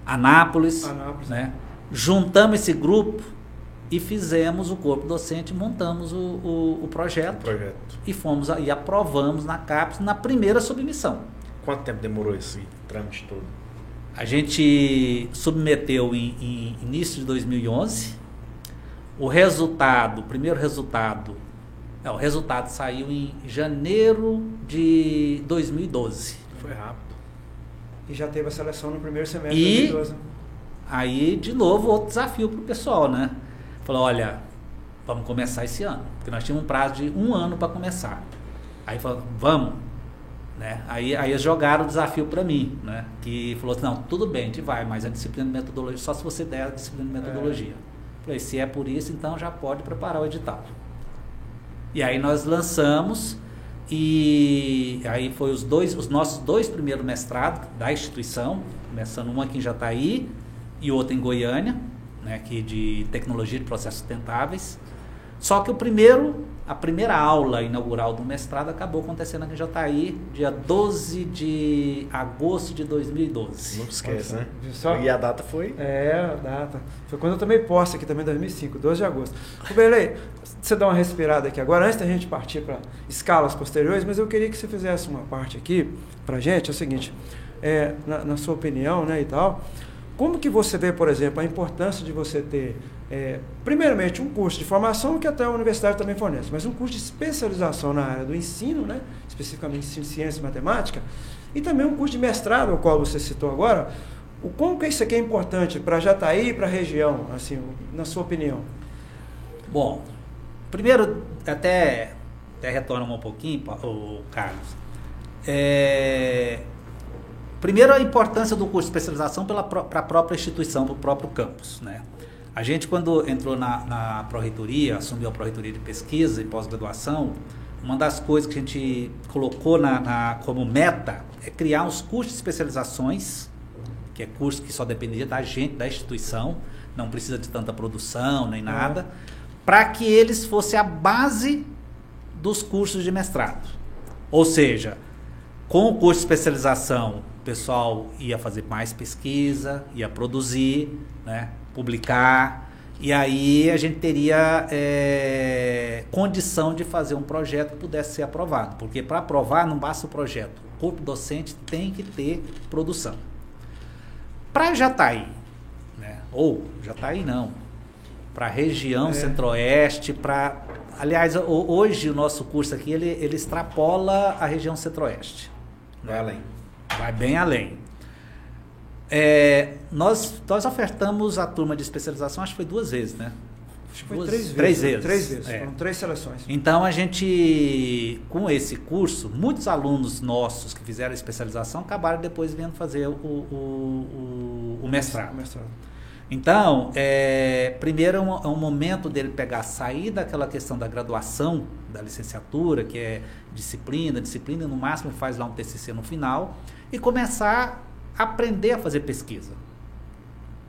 Anápolis, Anápolis. né? Juntamos esse grupo e fizemos o corpo docente, montamos o, o, o projeto projeto. e fomos e aprovamos na CAPES na primeira submissão. Quanto tempo demorou esse trâmite todo? A gente submeteu em, em início de 2011. O resultado, o primeiro resultado, é, o resultado saiu em janeiro de 2012. Foi rápido. E já teve a seleção no primeiro semestre E- de 2012. Aí, de novo, outro desafio para o pessoal, né? Falou, olha, vamos começar esse ano. Porque nós tínhamos um prazo de um ano para começar. Aí falou, vamos. Né? Aí, aí eles jogaram o desafio para mim, né? Que falou assim, não, tudo bem, a gente vai, mas a disciplina de metodologia, só se você der a disciplina de metodologia. Falei, se é por isso, então já pode preparar o edital. E aí nós lançamos e aí foi os dois, os nossos dois primeiros mestrados da instituição, começando um aqui em Jataí e outro em Goiânia, né, aqui de tecnologia de processos sustentáveis. Só que o primeiro, a primeira aula inaugural do mestrado acabou acontecendo aqui em Jataí, dia 12 de agosto de 2012. Não esquece, né? Viu só? E a data foi? É, a data. Foi quando eu tomei posse aqui também, em 2005, 12 de agosto. Ô, Belei, você dá uma respirada aqui agora, antes da gente partir para escalas posteriores, mas eu queria que você fizesse uma parte aqui para gente, é o seguinte, é, na, na sua opinião, né, e tal, como que você vê, por exemplo, a importância de você ter, é, primeiramente, um curso de formação que até a universidade também fornece, mas um curso de especialização na área do ensino, né, especificamente em ciência e matemática, e também um curso de mestrado, ao qual você citou agora, o como que isso aqui é importante para Jataí e para a região, assim, na sua opinião? Bom, primeiro, até, até retorno um pouquinho, o Carlos. É, primeiro, a importância do curso de especialização para a própria instituição, para o próprio campus. Né? A gente, quando entrou na, na pró-reitoria, assumiu a pró-reitoria de pesquisa e pós-graduação, uma das coisas que a gente colocou na, na- como meta é criar uns cursos de especializações, que é curso que só dependia da gente, da instituição, não precisa de tanta produção nem nada, para que eles fossem a base dos cursos de mestrado. Ou seja, com o curso de especialização, o pessoal ia fazer mais pesquisa, ia produzir, né, publicar, e aí a gente teria é, condição de fazer um projeto que pudesse ser aprovado. Porque para aprovar não basta o projeto, o corpo docente tem que ter produção. Para Jataí, né, ou Jataí não, para a região É. centro-oeste, para... Aliás, ho- hoje o nosso curso aqui, ele, ele extrapola a região centro-oeste. Vai além. Vai bem além. É, nós, nós ofertamos a turma de especialização, acho que foi duas vezes, né? Acho que foi Duas- três vezes. três né? vezes. Três vezes, É. foram três seleções. Então a gente, com esse curso, muitos alunos nossos que fizeram a especialização acabaram depois vindo fazer o, o, o, o mestrado. O mestrado. Então, é, primeiro é um, é um momento dele pegar, sair daquela questão da graduação, da licenciatura, que é disciplina, disciplina, no máximo faz lá um TCC no final, e começar aprender a fazer pesquisa.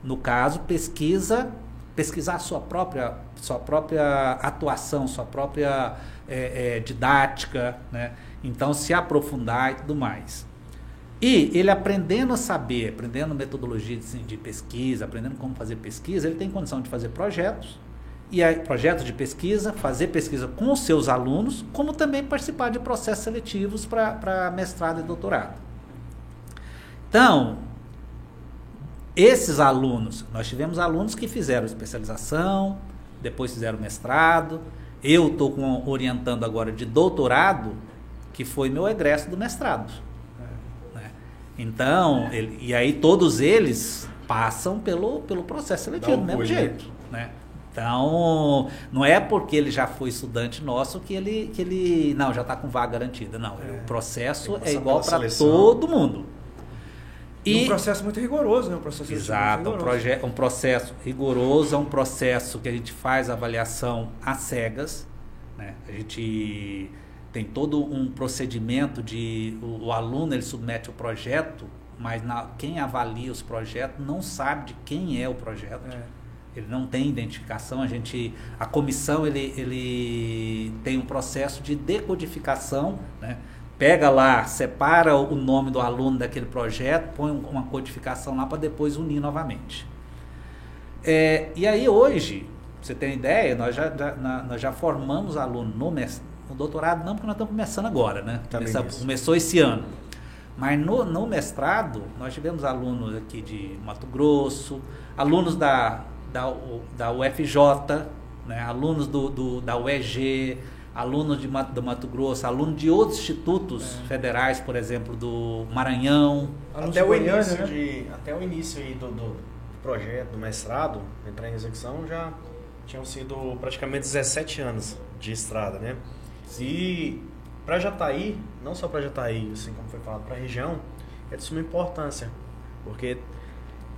No caso, pesquisa, pesquisar sua própria, sua própria atuação, sua própria é, é, didática, né? Então, se aprofundar e tudo mais. E ele aprendendo a saber, aprendendo metodologia de, de pesquisa, aprendendo como fazer pesquisa, ele tem condição de fazer projetos e aí, projetos de pesquisa, fazer pesquisa com os seus alunos, como também participar de processos seletivos para mestrado e doutorado. Então, esses alunos, nós tivemos alunos que fizeram especialização, depois fizeram mestrado. Eu estou orientando agora de doutorado, que foi meu egresso do mestrado. É. Né? Então, ele, e aí todos eles passam pelo, pelo processo seletivo, do mesmo né? jeito. Né? Então, não é porque ele já foi estudante nosso que ele, que ele não, já está com vaga garantida. Não, é. o processo é igual para todo mundo. E, um processo muito rigoroso, né? Um processo exato, um, um processo rigoroso, é um processo que a gente faz avaliação às cegas. Né? A gente tem todo um procedimento de o, o aluno ele submete o projeto, mas na, quem avalia os projetos não sabe de quem é o projeto. É ele não tem identificação, a gente, a comissão ele, ele tem um processo de decodificação, né? Pega lá, separa o nome do aluno daquele projeto, põe uma codificação lá para depois unir novamente. É, e aí hoje, você tem ideia, nós já, já na, nós já formamos aluno no, no doutorado, não porque nós estamos começando agora, né? Começa, começou esse ano. Mas no, no mestrado, nós tivemos alunos aqui de Mato Grosso, alunos da da, da UFJ, né, alunos do, do, da UEG, alunos de, do Mato Grosso, alunos de outros institutos é. federais, por exemplo, do Maranhão. Até o, início né? de, até o início aí do, do projeto, do mestrado, entrar em execução, já tinham sido praticamente 17 anos de estrada, né? E para Jataí, não só para Jataí, assim como foi falado, para a região, é de suma importância, porque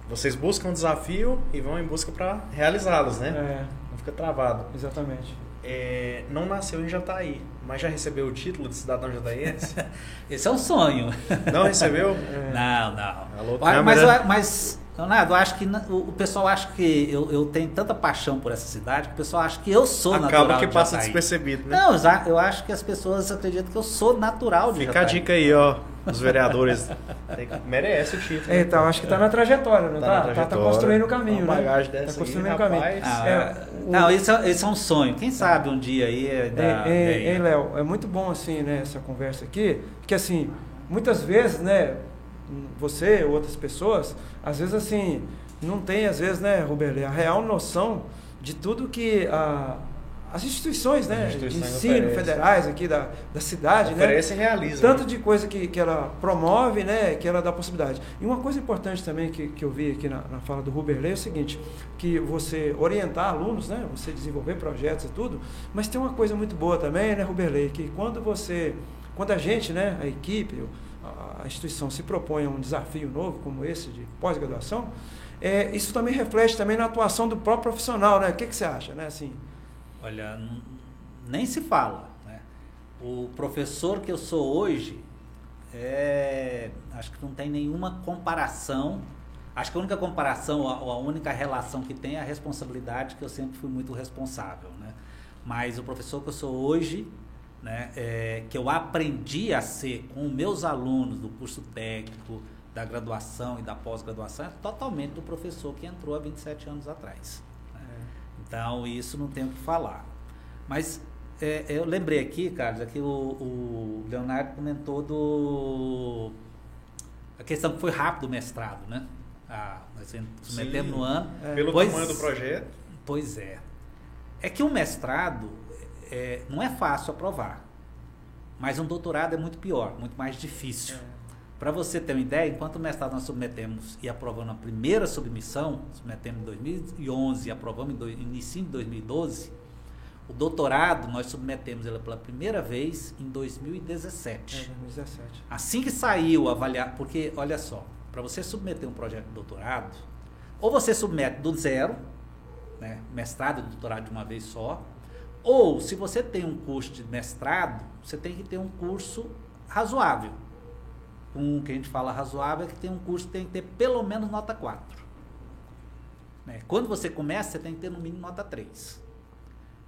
vocês buscam um desafio e vão em busca para realizá-los, né? É. Não fica travado. Exatamente. É, não nasceu em Jataí, mas já recebeu o título de cidadão jataiense? Esse é um sonho. Não recebeu? É. Não, não. Alô, mas, mas, mas, Leonardo, eu acho que o pessoal acha que eu, eu tenho tanta paixão por essa cidade que o pessoal acha que eu sou Acaba natural Acaba que passa despercebido, né? Não, eu acho que as pessoas acreditam que eu sou natural de Fica Jataí. a dica aí, ó. Os vereadores merece o título. É, então, acho que está na trajetória, não tá? Está tá, tá construindo o caminho, Uma né? bagagem dessa tá construindo o caminho. Ah, é, o... Não, isso é, isso é um sonho. Quem sabe um dia aí... É, da, é, é, Léo, é muito bom, assim, né, essa conversa aqui, porque, assim, muitas vezes, né, você, outras pessoas, às vezes, assim, não tem, às vezes, né, Roberto, a real noção de tudo que a as instituições, né, instituições de ensino oferece. federais aqui da, da cidade, oferece né? realiza. Tanto de coisa que, que ela promove, né, que ela dá possibilidade. E uma coisa importante também que, que eu vi aqui na, na fala do Ruberley é o seguinte, que você orientar alunos, né, você desenvolver projetos e tudo, mas tem uma coisa muito boa também, né, Ruberley, que quando você, quando a gente, né, a equipe, a instituição se propõe a um desafio novo como esse de pós-graduação, é, isso também reflete também na atuação do próprio profissional, né? O que, que você acha, né? Assim, Olha, nem se fala. Né? O professor que eu sou hoje, é, acho que não tem nenhuma comparação. Acho que a única comparação, ou a única relação que tem é a responsabilidade, que eu sempre fui muito responsável. Né? Mas o professor que eu sou hoje, né, é, que eu aprendi a ser com meus alunos do curso técnico, da graduação e da pós-graduação, é totalmente do professor que entrou há 27 anos atrás. Então, isso não tem o que falar. Mas é, eu lembrei aqui, Carlos, aqui o, o, Leonardo comentou do. A questão que foi rápido o mestrado, né? Ah, nós submetemos no ano. É. Pelo pois, tamanho do projeto. Pois é. É que o mestrado é, não é fácil aprovar. Mas um doutorado é muito pior, muito mais difícil. É. Para você ter uma ideia, enquanto o mestrado nós submetemos e aprovamos a primeira submissão, submetemos em 2011 e aprovamos em início de 2012, o doutorado nós submetemos ele pela primeira vez em 2017. É, 2017. Assim que saiu avaliar, porque olha só, para você submeter um projeto de doutorado, ou você submete do zero, né, mestrado e doutorado de uma vez só, ou se você tem um curso de mestrado, você tem que ter um curso razoável um que a gente fala razoável é que tem um curso que tem que ter pelo menos nota 4. Né? Quando você começa, você tem que ter no mínimo nota 3.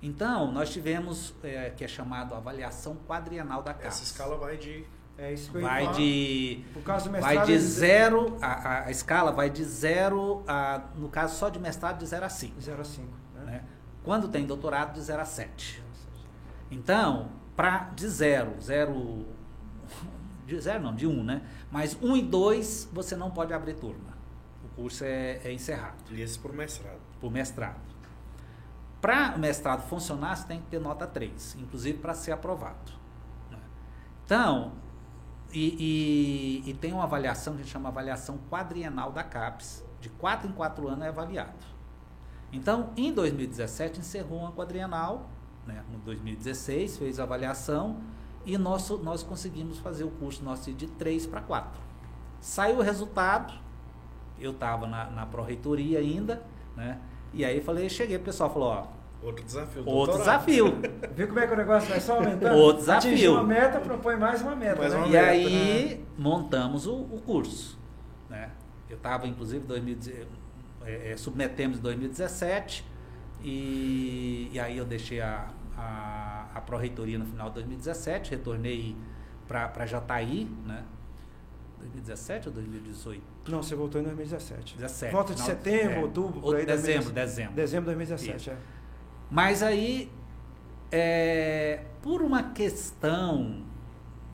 Então, nós tivemos, é, que é chamado avaliação quadrienal da casa. Essa escala vai de. É isso que eu vai de, Por caso do vai de zero, a, a, escala vai de zero, a, no caso só de mestrado, de 0 a 5. 0 a 5. Né? Quando tem doutorado, de 0 a 7. Então, pra, de 0, 0, de 0 não, de 1, um, né? Mas 1 um e 2 você não pode abrir turma. O curso é, é encerrado. E esse por mestrado? Por mestrado. Para o mestrado funcionar, você tem que ter nota 3, inclusive para ser aprovado. Né? Então, e, e, e, tem uma avaliação que a gente chama avaliação quadrienal da CAPES, de 4 em 4 anos é avaliado. Então, em 2017, encerrou uma quadrienal, né? em 2016 fez a avaliação e nosso, nós conseguimos fazer o curso nosso de 3 para 4. Saiu o resultado, eu estava na, na pró-reitoria ainda, né? E aí falei, cheguei, o pessoal falou, ó. Outro desafio. Outro desafio. Viu como é que o negócio vai só aumentando? Outro desafio. Atingiu uma meta, propõe mais uma meta. Mais né? uma e meta, aí né? montamos o, o curso. Né? Eu estava, inclusive, 2010, é, é, submetemos em 2017 e, e aí eu deixei a, a, a pró-reitoria no final de 2017, retornei para Jataí, né? 2017 ou 2018? Não, você voltou em 2017. 17. Volta de setembro, é, outubro, ou aí. dezembro, 2017. dezembro. Dezembro de 2017, é. Mas aí, é, por uma questão,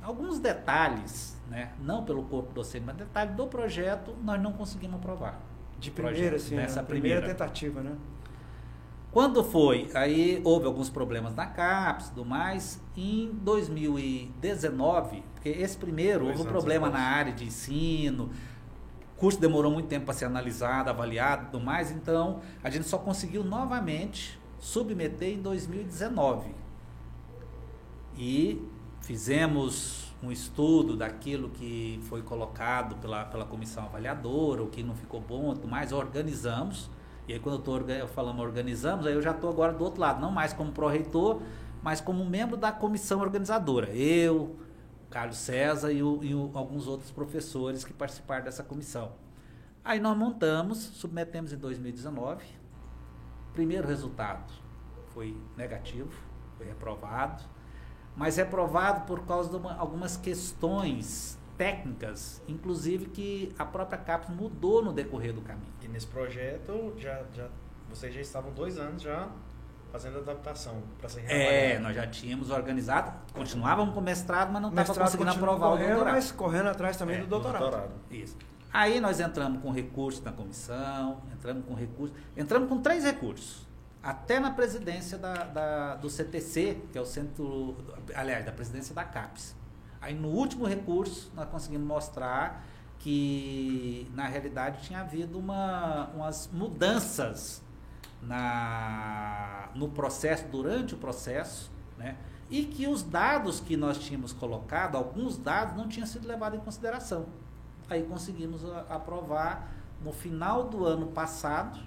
alguns detalhes, né? não pelo corpo docente, mas detalhes do projeto, nós não conseguimos aprovar. De primeira, projeto, assim, nessa a primeira, primeira. tentativa, né? Quando foi? Aí houve alguns problemas na CAPES e tudo mais. Em 2019, porque esse primeiro houve um problema na área de ensino, o curso demorou muito tempo para ser analisado, avaliado e tudo mais, então a gente só conseguiu novamente submeter em 2019. E fizemos um estudo daquilo que foi colocado pela, pela comissão avaliadora, o que não ficou bom e tudo mais, organizamos. E aí quando eu estou falando organizamos, aí eu já estou agora do outro lado, não mais como pró-reitor, mas como membro da comissão organizadora. Eu, Carlos César e, o- e o- alguns outros professores que participaram dessa comissão. Aí nós montamos, submetemos em 2019. Primeiro resultado foi negativo, foi reprovado, mas reprovado por causa de uma- algumas questões técnicas, inclusive que a própria CAPES mudou no decorrer do caminho. E nesse projeto, já, já, vocês já estavam dois anos já fazendo adaptação para ser É, nós já tínhamos organizado, continuávamos com o mestrado, mas não estava conseguindo aprovar o correndo, doutorado. mas correndo atrás também É, do doutorado. Isso. Aí nós entramos com recurso na comissão, entramos com recurso, entramos com três recursos. Até na presidência da, da- do CTC, que é o centro, aliás, da presidência da CAPES. Aí no último recurso nós conseguimos mostrar que na realidade tinha havido uma, umas mudanças na, no processo, durante o processo, né? e que os dados que nós tínhamos colocado, alguns dados não tinham sido levados em consideração. Aí conseguimos a- aprovar no final do ano passado,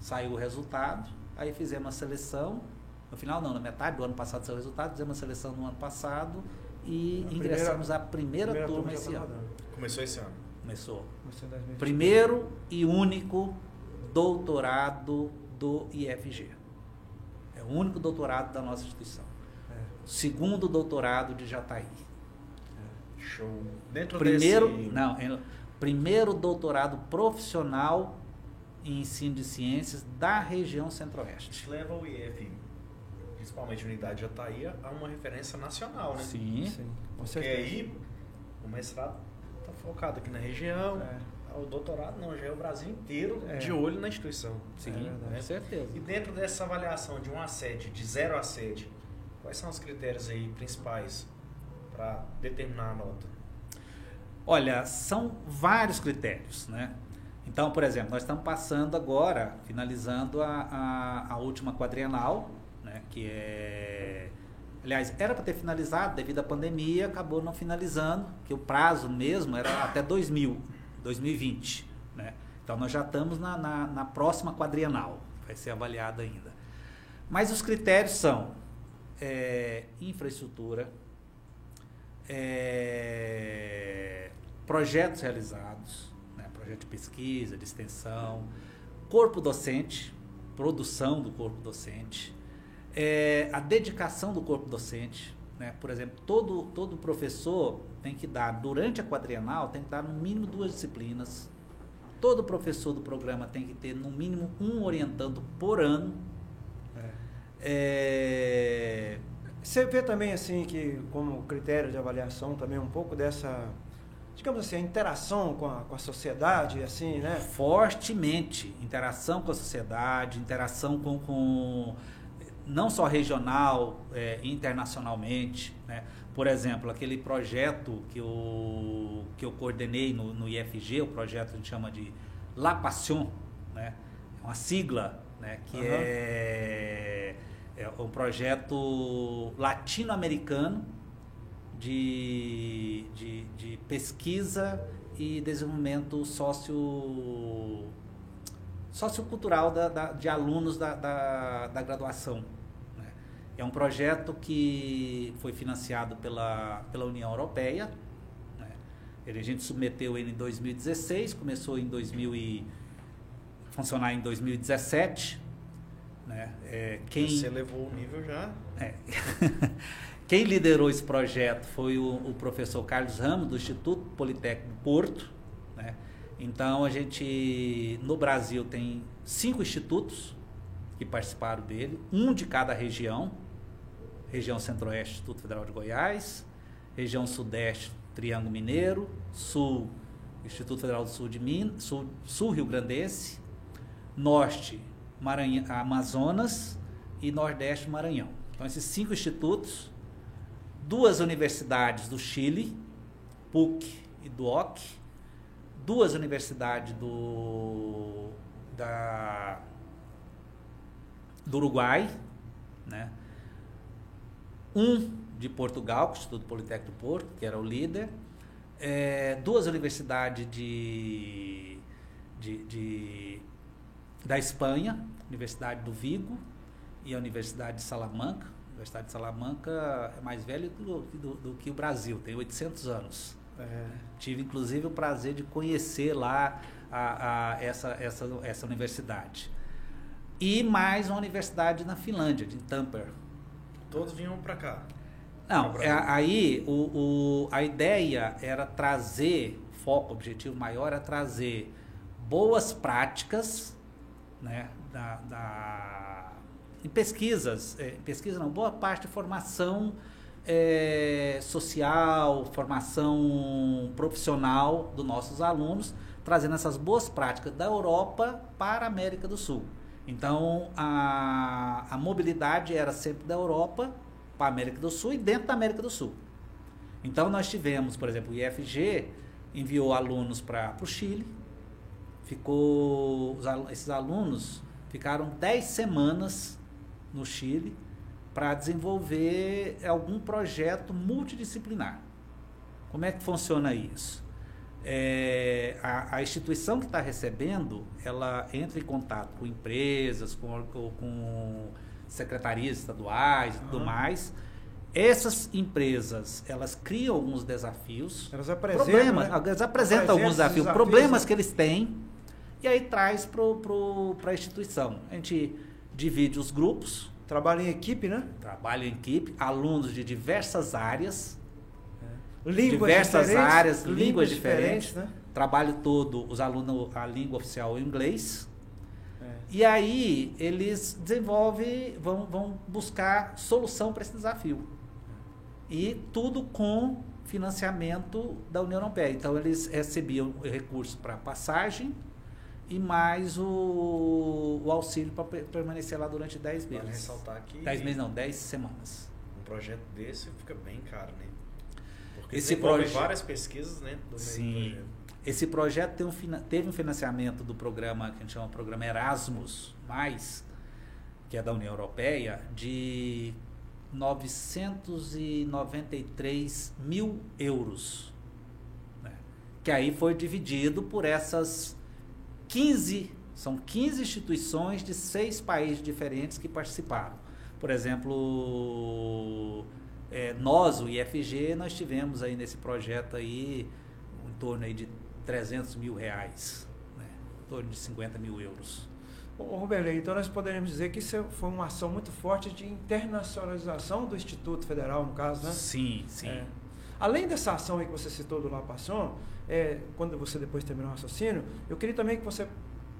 saiu o resultado, aí fizemos a seleção, no final não, na metade do ano passado saiu o resultado, fizemos a seleção no ano passado e A ingressamos a primeira, primeira turma já esse tá ano. Começou esse ano. Começou. Começou em 2020. Primeiro e único doutorado do IFG. É o único doutorado da nossa instituição. É. Segundo doutorado de Jataí. Show. Dentro Primeiro, desse... não, é- primeiro doutorado profissional em ensino de ciências da região centro-oeste. Leva o IF, principalmente a unidade de Jataí, a uma referência nacional, né? Sim. Sim, com Porque certeza. aí o mestrado está focado aqui na região, É. o doutorado não, já é o Brasil inteiro É. de olho na instituição. Sim, É com certeza. E dentro dessa avaliação de 1 a 7, de 0 a 7, quais são os critérios aí principais para determinar a nota? Olha, são vários critérios, né? Então, por exemplo, nós estamos passando agora, finalizando a, a, a última quadrienal, né? Que é... Aliás, era para ter finalizado devido à pandemia, acabou não finalizando, que o prazo mesmo era até 2000, 2020, né? Então, nós já estamos na, na, na próxima quadrienal, vai ser avaliado ainda. Mas os critérios são é, infraestrutura, é, projetos realizados, né, projeto de pesquisa, de extensão, corpo docente, produção do corpo docente, é, a dedicação do corpo docente. Né, por exemplo, todo, todo professor tem que dar, durante a quadrienal, tem que dar no mínimo duas disciplinas. Todo professor do programa tem que ter no mínimo um orientando por ano. É. É, Você vê também assim que como critério de avaliação também um pouco dessa, digamos assim, a interação com a, com a sociedade, assim, né? fortemente interação com a sociedade, interação com, com não só regional, é, internacionalmente. Né? Por exemplo, aquele projeto que eu, que eu coordenei no, no IFG, o projeto que a gente chama de La Passion, né? é uma sigla né? que Aham. é, é um projeto latino-americano de, de, de pesquisa e desenvolvimento sócio, sociocultural da, da- de alunos da, da, da graduação. né? É um projeto que foi financiado pela, pela União Europeia. né? Ele, a gente submeteu ele em 2016, começou em 2000 e funcionar em 2017. Né? É, quem... Você levou o nível já. É. Quem liderou esse projeto foi o, o professor Carlos Ramos, do Instituto Politécnico Porto. Então, a gente, no Brasil, tem cinco institutos que participaram dele, um de cada região. Região Centro-Oeste, Instituto Federal de Goiás. Região Sudeste, Triângulo Mineiro. Sul, Instituto Federal do Sul de Minas. Sul, Sul Rio Grandense. Norte, Maranhão, Amazonas e Nordeste, Maranhão. Então, esses cinco institutos, duas universidades do Chile, PUC e DUOC, duas universidades do, da, do Uruguai, né? um de Portugal, o Instituto Politécnico do Porto, que era o líder, é, duas universidades de, de, de da Espanha, Universidade do Vigo e a Universidade de Salamanca. A Universidade de Salamanca é mais velha do, do- do que o Brasil, tem 800 anos. É, Tive inclusive o prazer de conhecer lá a, a- essa, essa, essa universidade. E mais uma universidade na Finlândia, de Tampere. Todos vinham pra cá. Não, é, aí o, o- a ideia era trazer, foco, objetivo maior é trazer boas práticas, né, da, da- em pesquisas, é, pesquisa não, boa parte de formação é, social, formação profissional dos nossos alunos, trazendo essas boas práticas da Europa para a América do Sul. Então, a, a mobilidade era sempre da Europa para a América do Sul e dentro da América do Sul. Então, nós tivemos, por exemplo, o IFG enviou alunos para o Chile, ficou esses alunos ficaram 10 semanas no Chile para desenvolver algum projeto multidisciplinar. Como é que funciona isso? É, a, a instituição que está recebendo, ela entra em contato com empresas, com, com- secretarias estaduais e tudo Aham. mais. Essas empresas, elas criam alguns desafios, Elas apresentam, problemas, né? eles apresentam alguns desafios, desafios, problemas né? que eles têm, e aí traz para a instituição. A gente divide os grupos, Trabalha em equipe, né? trabalha em equipe, alunos de diversas áreas, Línguas diversas diferentes, áreas, línguas diferentes, né? trabalho todo, os alunos, a língua oficial é o inglês, É. e aí eles desenvolvem, vão, vão buscar solução para esse desafio. E tudo com financiamento da União Europeia. Então eles recebiam recursos para passagem e mais o, o auxílio para permanecer lá durante 10 Vale meses. ressaltar que 10 meses não, 10 semanas. um projeto desse fica bem caro, né? Porque Esse desenvolve proje- várias pesquisas, né? Do Sim. projeto. Esse projeto tem um teve um financiamento do programa que a gente chama programa Erasmus, mais, que é da União Europeia, de 993 mil euros. né? Que aí foi dividido por essas 15, são 15 instituições de seis países diferentes que participaram. Por exemplo, é, nós, o IFG, nós tivemos aí nesse projeto aí em torno aí de 300 mil reais, né? em torno de 50 mil euros. Ruberley, então nós poderíamos dizer que isso foi uma ação muito forte de internacionalização do Instituto Federal, no caso, né? Sim, sim. É. Além dessa ação aí que você citou do La Passion, é, quando você depois terminou o raciocínio, eu queria também que você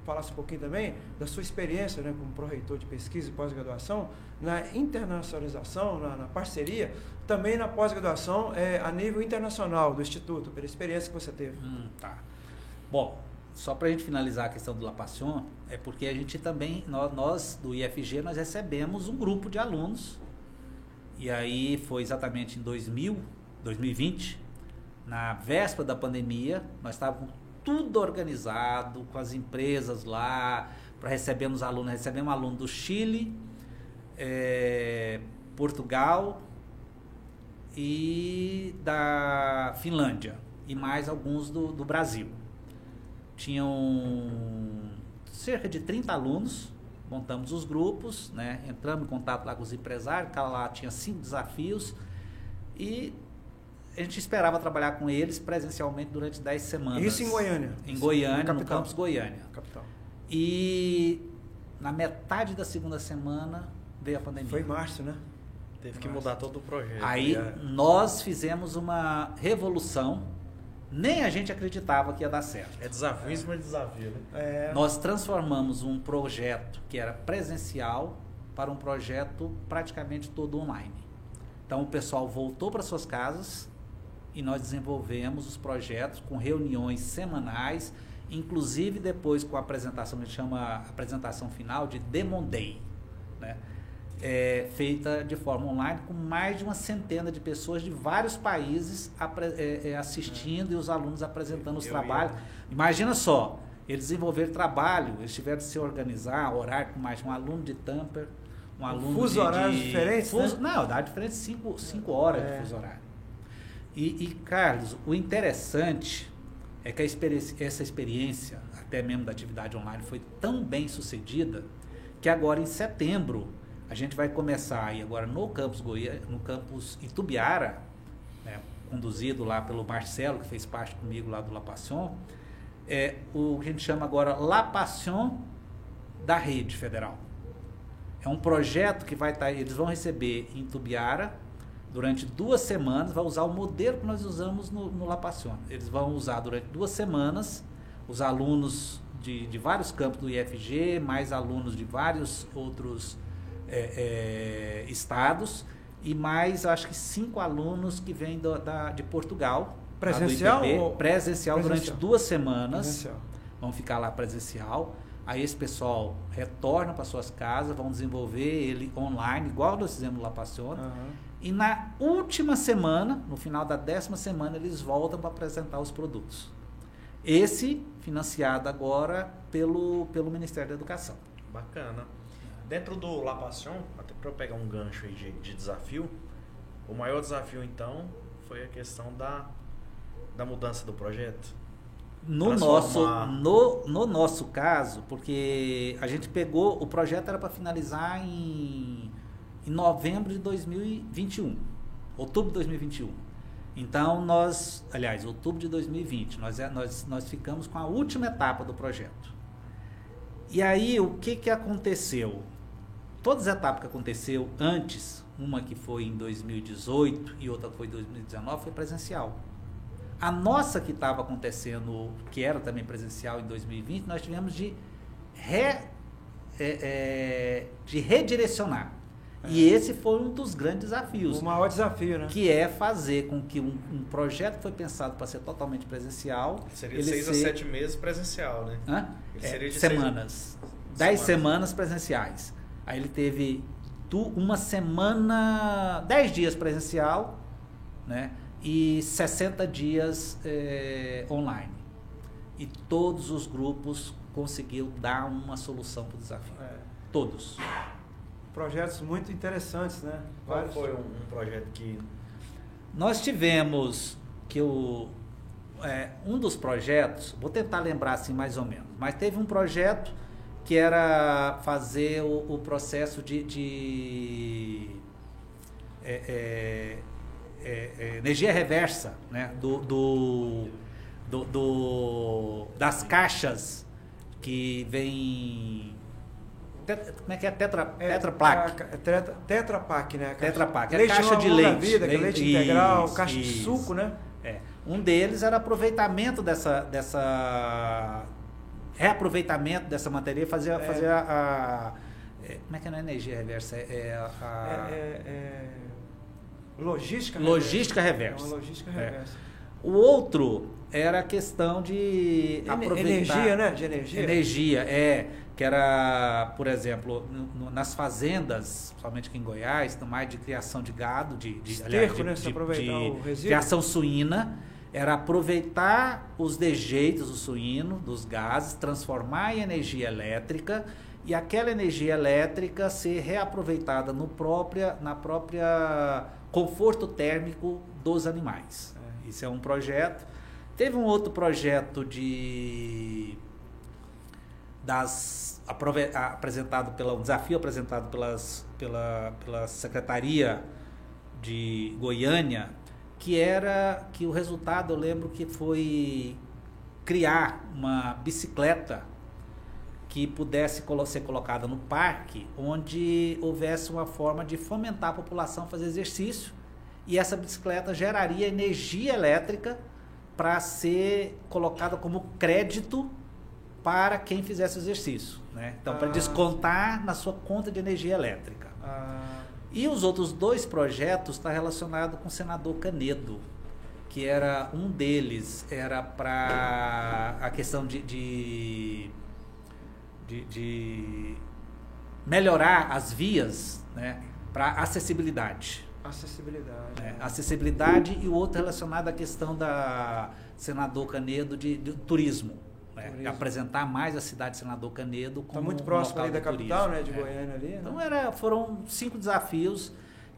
falasse um pouquinho também da sua experiência né, como pró-reitor de pesquisa e pós-graduação na internacionalização, na, na parceria, também na pós-graduação é, a nível internacional do Instituto, pela experiência que você teve. Hum, tá. Bom, só para a gente finalizar a questão do La Passion, é porque a gente também, nós, nós, do IFG, nós recebemos um grupo de alunos, e aí foi exatamente em 2000, 2020, na véspera da pandemia, nós estávamos tudo organizado, com as empresas lá, para recebermos alunos. Recebemos aluno do Chile, é, Portugal e da Finlândia, e mais alguns do, do Brasil. Tinham cerca de 30 alunos, montamos os grupos, né? entramos em contato lá com os empresários, cada lá tinha cinco desafios, e a gente esperava trabalhar com eles presencialmente durante 10 semanas. Isso em Goiânia? Em Goiânia, no campus Goiânia. Capital. E na metade da segunda semana veio a pandemia. Foi em março, né? Teve que mudar todo o projeto. Aí é. nós fizemos uma revolução, nem a gente acreditava que ia dar certo. É desafio em cima de desafio, né? É, Nós transformamos um projeto que era presencial para um projeto praticamente todo online. Então o pessoal voltou para suas casas e nós desenvolvemos os projetos com reuniões semanais, inclusive depois com a apresentação, que a gente chama a apresentação final de Demon Day, né? É, feita de forma online com mais de uma centena de pessoas de vários países é, é, assistindo e os alunos apresentando os Eu trabalhos. ia- Imagina só, eles desenvolveram trabalho, eles tiveram de se organizar, horário com mais um aluno de Tamper, um aluno fuso de, horários de- diferentes, fuso, né? Não, dá diferença de 5 horas É. de fuso horário. E, e, Carlos, o interessante é que experiência, essa experiência, até mesmo da atividade online, foi tão bem sucedida que agora em setembro a gente vai começar aí agora no campus Goiânia, no campus Itubiara, né, conduzido lá pelo Marcelo, que fez parte comigo lá do La Passion, é o que a gente chama agora La Passion da rede federal. É um projeto que vai estar, eles vão receber em Tubiara durante duas semanas, vai usar o modelo que nós usamos no, no La Passion. Eles vão usar durante duas semanas os alunos de, de vários campos do IFG, mais alunos de vários outros é, é, estados e mais, acho que cinco alunos que vêm do- da, de Portugal. Presencial ou- presencial, durante Presencial. duas semanas presencial. vão ficar lá presencial. Aí esse pessoal retorna para suas casas, vão desenvolver ele online, igual nós fizemos lá Passiona. Aham. E na última semana, no final da décima semana, eles voltam para apresentar os produtos. Esse financiado agora pelo, pelo Ministério da Educação. Bacana. Dentro do La Passion, até para eu pegar um gancho aí de, de desafio, o maior desafio então foi a questão da, da mudança do projeto. No nosso, no, no nosso caso, porque a gente pegou, o projeto era para finalizar em, em novembro de 2021, outubro de 2021. Então nós, aliás, outubro de 2020, nós, é- nós, nós ficamos com a última etapa do projeto. E aí o que, que aconteceu? Todas as etapas que aconteceu antes, uma que foi em 2018 e outra que foi em 2019, foi presencial. A nossa que estava acontecendo, que era também presencial em 2020, nós tivemos de, re- é, é, de redirecionar. E esse foi um dos grandes desafios, O maior desafio, né? que é fazer com que um, um projeto que foi pensado para ser totalmente presencial, Seria ele seis a ser- sete meses presencial, né? Hã? Ele É, seria de semanas. Dez Semanas. semanas presenciais. Aí ele teve tu- uma semana, dez dias presencial, né? E 60 dias eh, online. E todos os grupos conseguiram dar uma solução para o desafio. É, Todos. Projetos muito interessantes, né? Qual Vários. foi um, um projeto que Nós tivemos que o é, um dos projetos, vou tentar lembrar assim mais ou menos, mas teve um projeto que era fazer o, o processo de, de é, é, é, é, energia reversa, né? Do, do, do- do- das caixas que vem como é que é tetra É, tetra plaque a ca- é tetra, tetra Pak, né? A caixa- Tetra Pak, é leite caixa de leite, Vida, é leite- leite integral, isso, caixa de isso. suco, né? É. Um deles era aproveitamento dessa, dessa, reaproveitamento dessa matéria, fazer, é. fazer a, a é, como é que é a energia reversa? É, a, é, é, logística logística reversa. reversa. logística reversa. O outro era a questão de aproveitar energia, né? De energia. Energia, é que era, por exemplo, no, nas fazendas, somente aqui em Goiás, no mais de criação de gado, de, de, Esterco, aliás, de, né? de, de, de criação suína, era aproveitar os dejeitos do suíno, dos gases, transformar em energia elétrica e aquela energia elétrica ser reaproveitada no própria, na própria conforto térmico dos animais. É. Isso é um projeto. Teve um outro projeto de das apresentado pela um desafio apresentado pelas, pela, pela secretaria de Goiânia que era que o resultado eu lembro que foi criar uma bicicleta que pudesse ser colocada no parque, onde houvesse uma forma de fomentar a população a fazer exercício e essa bicicleta geraria energia elétrica para ser colocada como crédito para quem fizesse o exercício. Né? Então, ah. para descontar na sua conta de energia elétrica. Ah. E os outros dois projetos estão tá relacionados com o senador Canedo, que era um deles era para a questão de, de, de, de, melhorar as vias né, para acessibilidade. Acessibilidade. É, acessibilidade e o outro relacionado à questão da senador Canedo de, de turismo. Né? Apresentar mais a cidade de Senador Canedo como Está muito próximo um ali da capital, né? De é. Goiânia ali. Né? Então era, foram cinco desafios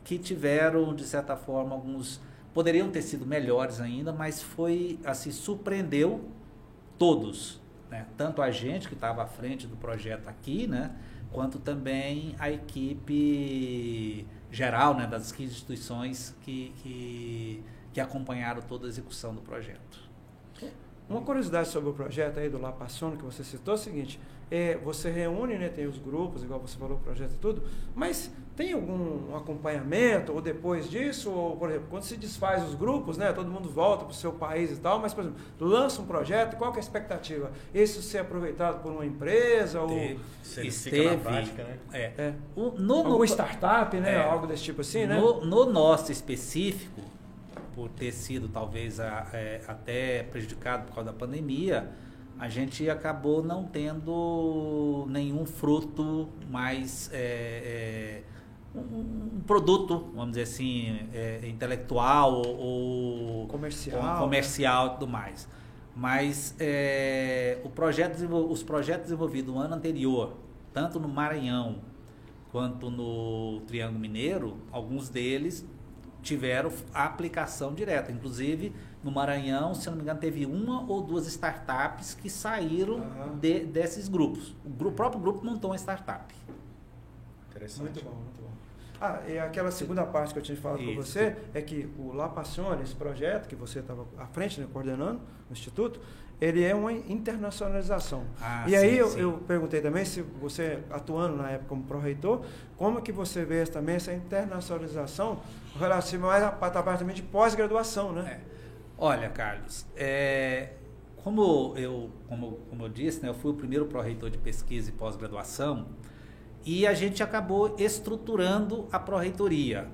que tiveram, de certa forma, alguns. Poderiam ter sido melhores ainda, mas foi assim, surpreendeu todos. Né? Tanto a gente que estava à frente do projeto aqui, né? quanto também a equipe geral né? das instituições que, que, que acompanharam toda a execução do projeto. Uma curiosidade sobre o projeto aí do La Passion que você citou é o seguinte, é, você reúne, né, tem os grupos, igual você falou, o projeto e tudo, mas tem algum acompanhamento ou depois disso, ou por exemplo, quando se desfaz os grupos, né, todo mundo volta para o seu país e tal, mas por exemplo, lança um projeto, qual é a expectativa? Esse ser aproveitado por uma empresa ou se esteve, prática, né? É. é. O, no, Alguma startup, né, é, algo desse tipo assim, né? No, no nosso específico, por ter sido talvez a, é, até prejudicado por causa da pandemia, a gente acabou não tendo nenhum fruto mais é, é, um, um, produto, vamos dizer assim, é, intelectual ou comercial, ou comercial e tudo mais. Mas é, o projeto, os projetos desenvolvidos no ano anterior, tanto no Maranhão quanto no Triângulo Mineiro, alguns deles tiveram a aplicação direta. Inclusive, no Maranhão, se não me engano, teve uma ou duas startups que saíram uhum. de, desses grupos. O, grupo, o próprio grupo montou uma startup. Interessante. Muito bom, muito bom. Ah, e aquela segunda parte que eu tinha falado com você é que o La Passione, esse projeto que você estava à frente, né, coordenando no Instituto, ele é uma internacionalização. Ah, e aí sim, eu, sim. eu, perguntei também se você, atuando na época como pró-reitor, como que você vê também essa internacionalização relativa mais à parte também de pós-graduação, né? É. Olha, Carlos, é, como, eu, como, como eu disse, né, eu fui o primeiro pró-reitor de pesquisa e pós-graduação, e a gente acabou estruturando a pró-reitoria.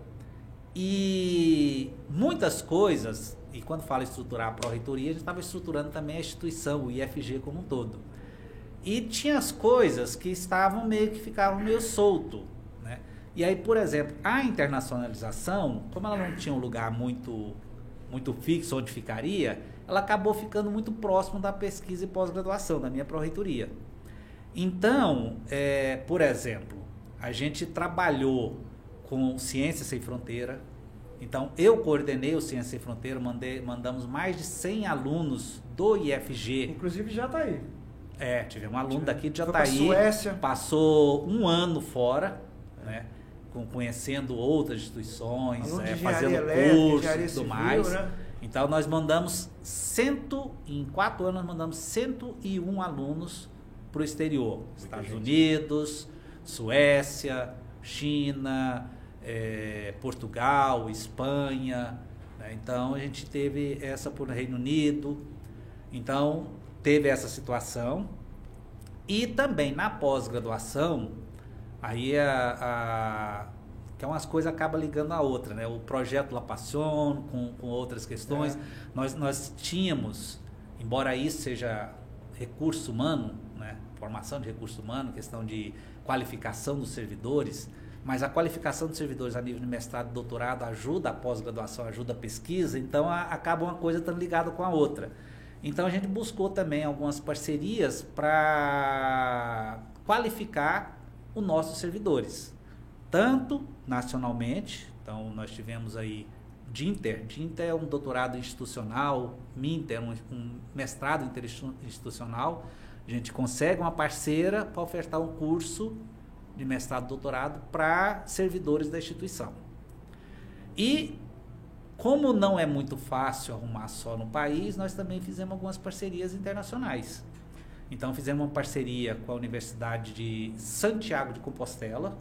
E muitas coisas, e quando fala estruturar a pró-reitoria, a gente estava estruturando também a instituição, o IFG como um todo. E tinha as coisas que estavam meio que ficavam meio solto. E aí, por exemplo, a internacionalização, como ela não tinha um lugar muito, muito fixo onde ficaria, ela acabou ficando muito próximo da pesquisa e pós-graduação, da minha pró-reitoria. Então, é, por exemplo, a gente trabalhou com Ciência Sem Fronteira. Então, eu coordenei o Ciência Sem Fronteira, mandei, mandamos mais de 100 alunos do IFG. Inclusive já está aí. É, tivemos um aluno daqui de Jataí. Suécia. Passou um ano fora, né? Com, conhecendo outras instituições, é, fazendo cursos e tudo mais. Né? Então nós mandamos cento, em quatro anos nós mandamos 101 alunos para o exterior. Muita Estados gente. Unidos, Suécia, China, é, Portugal, Espanha. Né? Então a gente teve essa por Reino Unido. Então teve essa situação. E também na pós-graduação, aí a, a que é umas coisas acaba ligando a outra, né? O projeto La Passion com, com outras questões. É. Nós, nós tínhamos, embora isso seja recurso humano, né? formação de recurso humano, questão de qualificação dos servidores, mas a qualificação dos servidores a nível de mestrado e doutorado ajuda a pós-graduação, ajuda a pesquisa, então a, acaba uma coisa estando ligada com a outra. Então a gente buscou também algumas parcerias para qualificar os nossos servidores, tanto nacionalmente, então nós tivemos aí DINTER, DINTER é um doutorado institucional, MINTER um, um mestrado interinstitucional, a gente consegue uma parceira para ofertar um curso de mestrado e doutorado para servidores da instituição. E como não é muito fácil arrumar só no país, nós também fizemos algumas parcerias internacionais. Então fizemos uma parceria com a Universidade de Santiago de Compostela,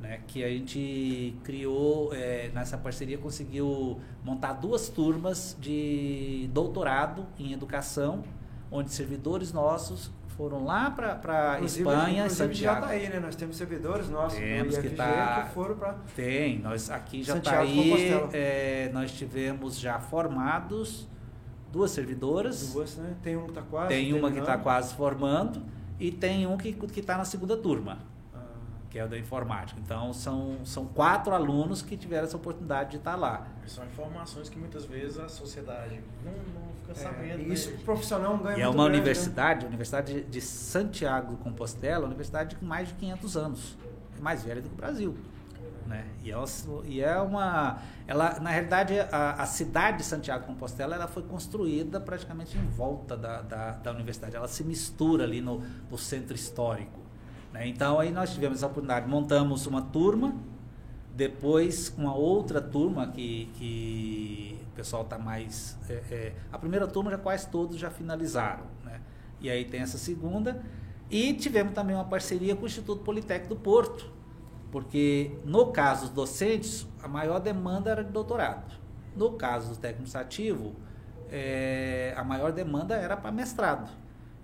né, que a gente criou, é, nessa parceria conseguiu montar duas turmas de doutorado em educação, onde servidores nossos foram lá para Espanha, Santiago. já está aí, né? Nós temos servidores nossos temos que, tá, que foram para tem, nós aqui já está aí, é, nós tivemos já formados duas servidoras. Duas, né? Tem um que está quase. Tem uma que está quase formando e tem um que que está na segunda turma que é o da informática. Então, são, são quatro alunos que tiveram essa oportunidade de estar lá. São informações que muitas vezes a sociedade não, não fica é, sabendo. E isso né? o profissional não ganha E é uma grande, né? universidade, né? a Universidade de Santiago de Compostela, uma universidade com mais de 500 anos. É mais velha do que o Brasil. Né? E, e é uma. Ela, na realidade, a, a, cidade de Santiago de Compostela ela foi construída praticamente em volta da, da, da universidade. Ela se mistura ali no, no centro histórico. Né? Então aí nós tivemos a oportunidade, montamos uma turma, depois uma outra turma que, que o pessoal está mais. É, é, a primeira turma já quase todos já finalizaram. Né? E aí tem essa segunda. E tivemos também uma parceria com o Instituto Politécnico do Porto, porque no caso dos docentes, a maior demanda era de doutorado. No caso do técnico administrativo, é, a maior demanda era para mestrado.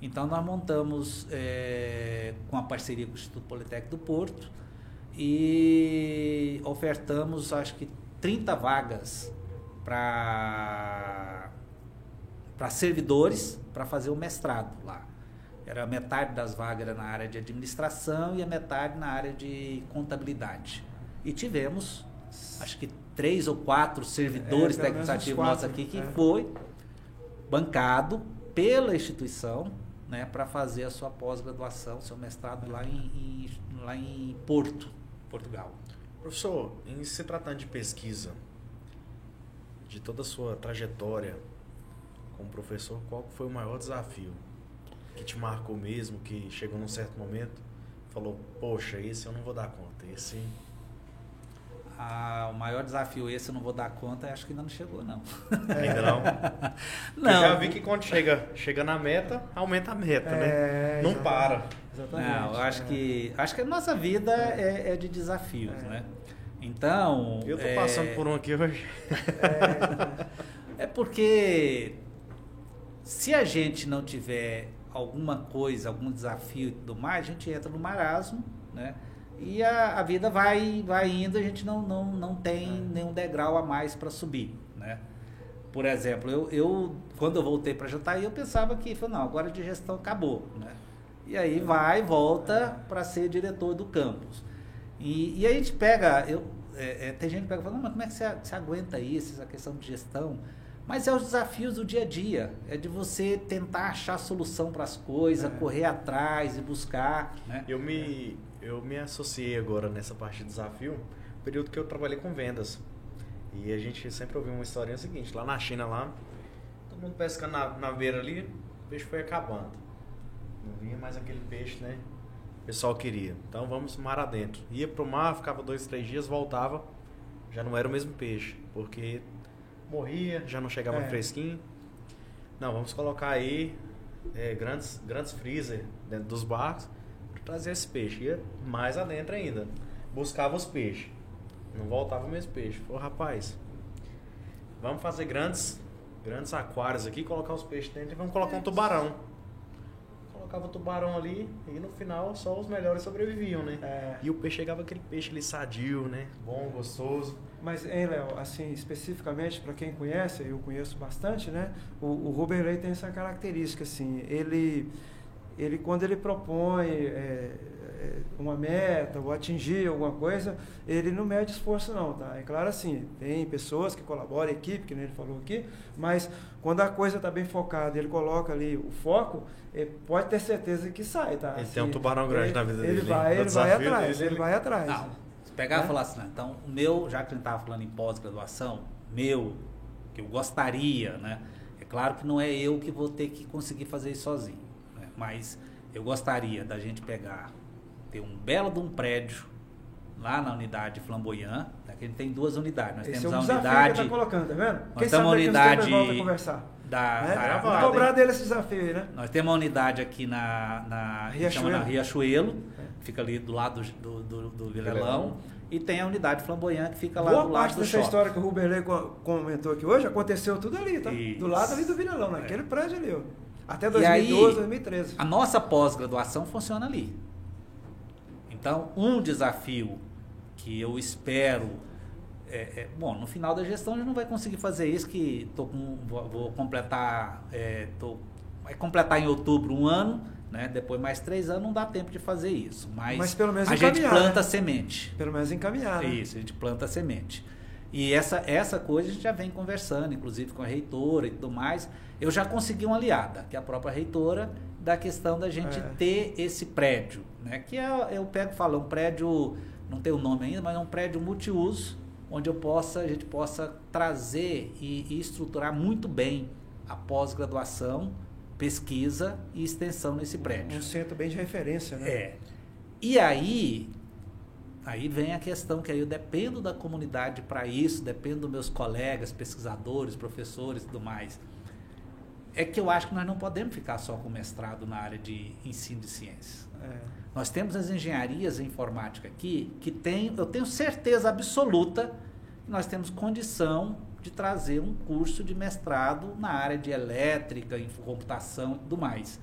Então nós montamos é, com a parceria com o Instituto Politécnico do Porto e ofertamos acho que 30 vagas para para servidores para fazer o mestrado lá. Era metade das vagas era na área de administração e a metade na área de contabilidade. E tivemos acho que três ou quatro servidores é, técnicos ativos nossos aqui que é. foi bancado pela instituição né, para fazer a sua pós-graduação, seu mestrado lá em, em, lá em Porto, Portugal. Professor, em se tratando de pesquisa, de toda a sua trajetória como professor, qual foi o maior desafio que te marcou mesmo, que chegou num certo momento, falou, poxa, esse eu não vou dar conta, esse ah, o maior desafio esse eu não vou dar conta, acho que ainda não chegou, não. Ainda não? não. Eu já vi que quando chega, chega na meta, aumenta a meta, né? é, né? Não para. Exatamente. Não, eu acho, é. que, acho que a nossa vida é, é de desafios, é. né? Então. Eu tô passando é por um aqui hoje. É, porque se a gente não tiver alguma coisa, algum desafio e tudo mais, a gente entra no marasmo, né? E a, a vida vai, vai indo, a gente não, não, não tem é. nenhum degrau a mais para subir, né? Por exemplo, eu, eu quando eu voltei para Jataí, eu pensava que, não, agora de gestão acabou, né? E aí vai, volta para ser diretor do campus. E, e aí a gente pega, eu, é, é, tem gente que pega e fala, mas como é que você, você aguenta isso, essa questão de gestão? Mas é os desafios do dia a dia, é de você tentar achar solução para as coisas, é. correr atrás e buscar. Né? Eu me eu me associei agora nessa parte de desafio, período que eu trabalhei com vendas. E a gente sempre ouviu uma historinha seguinte, lá na China lá, todo mundo pescando na, na beira ali, o peixe foi acabando. Não vinha mais aquele peixe, né? O pessoal queria. Então vamos mar adentro. Ia pro mar, ficava dois, três dias, voltava, já não era o mesmo peixe, porque morria, já não chegava é. fresquinho. Não, vamos colocar aí é, grandes, grandes freezer dentro dos barcos trazer esse peixe. Ia mais adentro ainda. Buscava os peixes. Não voltava o mesmo peixe. Falou, rapaz, vamos fazer grandes, grandes aquários aqui, colocar os peixes dentro e vamos colocar um tubarão. Colocava o tubarão ali e no final só os melhores sobreviviam, né? É. E o peixe chegava aquele peixe ali sadio, né? Bom, gostoso. Mas, hein, Léo, assim, especificamente para quem conhece, eu conheço bastante, né? O, o Ruben tem essa característica, assim, ele, ele quando ele propõe é, é, uma meta ou atingir alguma coisa, ele não mede esforço não, tá? É claro assim, tem pessoas que colaboram, equipe, que nem ele falou aqui, mas quando a coisa está bem focada, ele coloca ali o foco, pode ter certeza que sai, tá? Ele assim, tem um tubarão grande ele, na vida ele dele. Vai, No ele vai atrás, dele, ele vai atrás. Não, se pegar e Né? falar assim, né, então, o meu, já que a gente estava falando em pós-graduação, meu, que eu gostaria, né? É claro que não é eu que vou ter que conseguir fazer isso sozinho? Mas eu gostaria da gente pegar, ter um belo de um prédio lá na unidade Flamboyant, né, que a gente tem duas unidades. Nós Esse temos é um a desafio unidade que tá colocando, tá vendo? Nós temos a daqui uns unidade tempos volta a conversar. da, né? da- hein? cobrar dele esse desafio aí, né? Nós temos uma unidade aqui na, na, chama na Riachuelo, fica ali do lado do, do, do Vilelão, e tem a unidade Flamboyant que fica lá Boa do lado parte do dessa shopping. história que o Ruberley co- comentou aqui hoje aconteceu tudo ali, tá? Isso. Do lado ali do Vilelão, É. naquele prédio ali, ó. Até E aí, 2012, 2013. A nossa pós-graduação funciona ali. Então, um desafio que eu espero. é- é- bom, no final da gestão a gente não vai conseguir fazer isso, que tô com, vou, vou completar. é, tô- vai completar em outubro um ano, né? Depois mais três anos não dá tempo de fazer isso. Mas, Mas pelo menos a gente planta né? semente. Pelo menos encaminhar, né? Isso, a gente planta semente. E essa, essa coisa a gente já vem conversando, inclusive com a reitora e tudo mais. Eu já consegui uma aliada, que é a própria reitora, da questão da gente É. ter esse prédio, né? Que é, eu pego e falo, um prédio, não tem o nome ainda, mas é um prédio multiuso, onde eu possa, a gente possa trazer e, e estruturar muito bem a pós-graduação, pesquisa e extensão nesse prédio. Um centro bem de referência, né? É. E aí, aí vem a questão que aí eu dependo da comunidade para isso, dependo dos meus colegas, pesquisadores, professores e tudo mais. É que eu acho que nós não podemos ficar só com mestrado na área de ensino de ciências. É. Nós temos as engenharias em informática aqui que tem, eu tenho certeza absoluta que nós temos condição de trazer um curso de mestrado na área de elétrica, computação e tudo mais.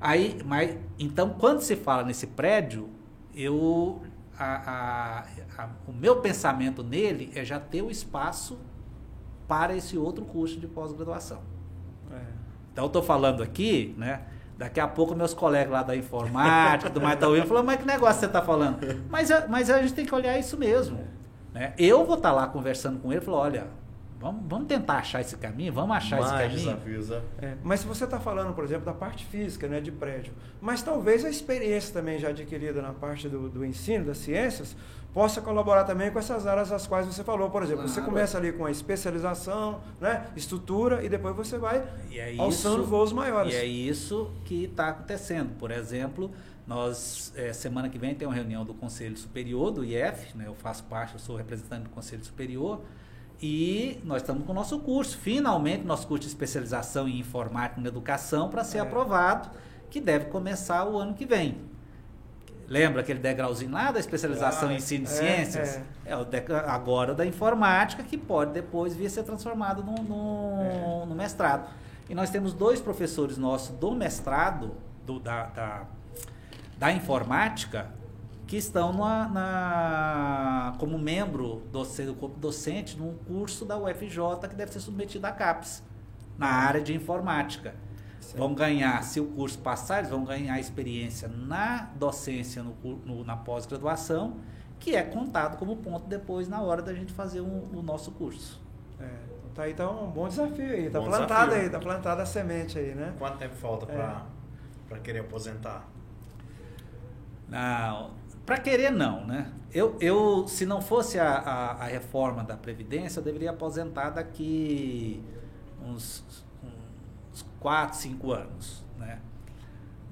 Aí, mas, então, quando se fala nesse prédio, eu, a- a- a- o meu pensamento nele é já ter o espaço para esse outro curso de pós-graduação. É. Então eu estou falando aqui, né? Daqui a pouco meus colegas lá da informática, do mais estão ouvindo, falando, mas que negócio você está falando? Mas, mas a gente tem que olhar isso mesmo. Né? Eu vou estar lá conversando com ele e falar, olha, vamos, vamos tentar achar esse caminho, vamos achar esse Mais caminho. desafios, né? É, mas se você está falando, por exemplo, da parte física, né, de prédio, mas talvez a experiência também já adquirida na parte do, do ensino, das ciências, possa colaborar também com essas áreas às quais você falou. Por exemplo, você Claro. começa ali com a especialização, né, estrutura, e depois você vai E é alçando isso- voos maiores. E é isso que está acontecendo. Por exemplo, nós eh, semana que vem tem uma reunião do Conselho Superior do IF, né? Eu faço parte, eu sou representante do Conselho Superior. E nós estamos com o nosso curso, finalmente, nosso curso de especialização em informática na educação para ser É. aprovado, que deve começar o ano que vem. Lembra aquele degrauzinho lá da especialização Ah, em ensino de é, ciências? É, o degra- agora da informática, que pode depois vir a ser transformado no, no, É. no mestrado. E nós temos dois professores nossos do mestrado, do, da, da, da informática, que estão na, na- como membro docente, como docente num curso da UFJ que deve ser submetido à CAPES, na área de informática. Certo. Vão ganhar, se o curso passar, eles vão ganhar experiência na docência, no, no- na pós-graduação, que é contado como ponto depois na hora da gente fazer um- o nosso curso. É, então tá aí tá um bom desafio aí, tá Bom plantado desafio. aí, tá plantada a semente aí, né? Quanto tempo falta É. para querer aposentar? Não, para querer não, né? Eu, eu se não fosse a, a, a reforma da Previdência, eu deveria aposentar daqui uns, uns 4, 5 anos, né?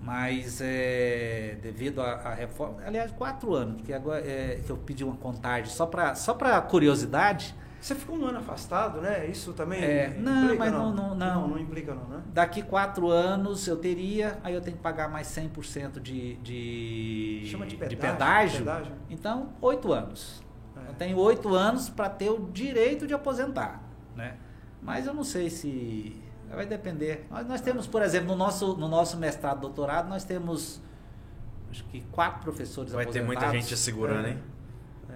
Mas é, devido à reforma, aliás, quatro anos, porque agora é, eu pedi uma contagem só para só para curiosidade, Você ficou um ano afastado, né? Isso também É, implica, não, mas não- não- não. não. Não implica não, né? daqui quatro anos eu teria, aí eu tenho que pagar mais 100% de, de, Chama de pedágio, pedágio. pedágio. Então, oito anos. É. Eu tenho oito anos para ter o direito de aposentar, né? Mas eu não sei se Vai depender. Nós, nós temos, por exemplo, no nosso, no nosso mestrado, doutorado, nós temos acho que quatro professores Vai ter muita gente segurando, hein?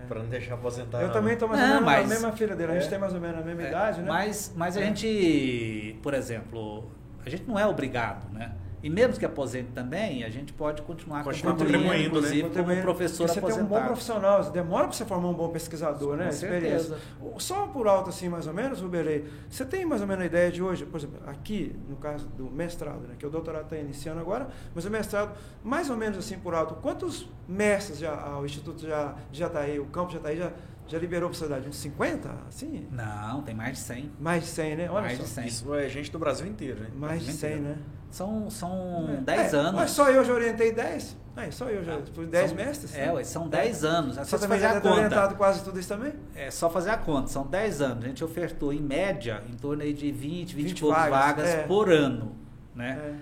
Pra não deixar aposentar. Eu também estou mais Não, ou menos mas- a mesma filha dele. A gente É. tem mais ou menos a mesma É, idade, né? Mas, mas a É. gente, por exemplo, a gente não é obrigado, né? E mesmo que aposente também, a gente pode continuar, Continuar contribuindo, contribuindo, né? inclusive, como Contribuindo. professor Porque você tem um bom aposentado. profissional, demora para você formar um bom pesquisador, né? Com Experiência. certeza. Só por alto, assim, mais ou menos, Ruberei, você tem mais ou menos a ideia de hoje, por exemplo, aqui, no caso do mestrado, né? Que o doutorado está iniciando agora, mas o mestrado, mais ou menos assim por alto, quantos mestres já, ah, o Instituto já já está aí, o campo já está aí, já, já liberou para a sociedade? Uns 50? Assim? Não, tem mais de 100. Mais de 100, né? Olha mais só. de 100. Isso é gente do Brasil inteiro, né? Mais de 100, né? São, são É. 10 É, anos. Mas só eu já orientei 10? Aí, só eu já. Fui 10 são- mestres? É, né? ué, são 10 anos. É Você só também fazer já a conta. orientado quase tudo isso também? É só fazer a conta. São 10 anos. A gente ofertou, em média, em torno aí de 20, 20, 20 e poucas vagas, vagas, é. por ano. Né?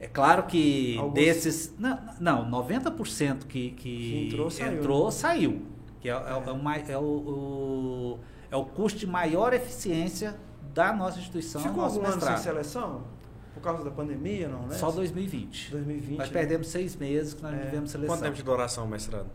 É. É claro que Alguns- desses. Não, não 90% que, que Que entrou, saiu, entrou, saiu. Que é, é o- é o é o, o- é o custo de maior eficiência da nossa instituição, Ficou nosso algum ano sem seleção? Por causa da pandemia, não, né? Só 2020. 2020. Nós né? perdemos seis meses que nós É. não tivemos seleção. Quanto tempo de duração, mestrado?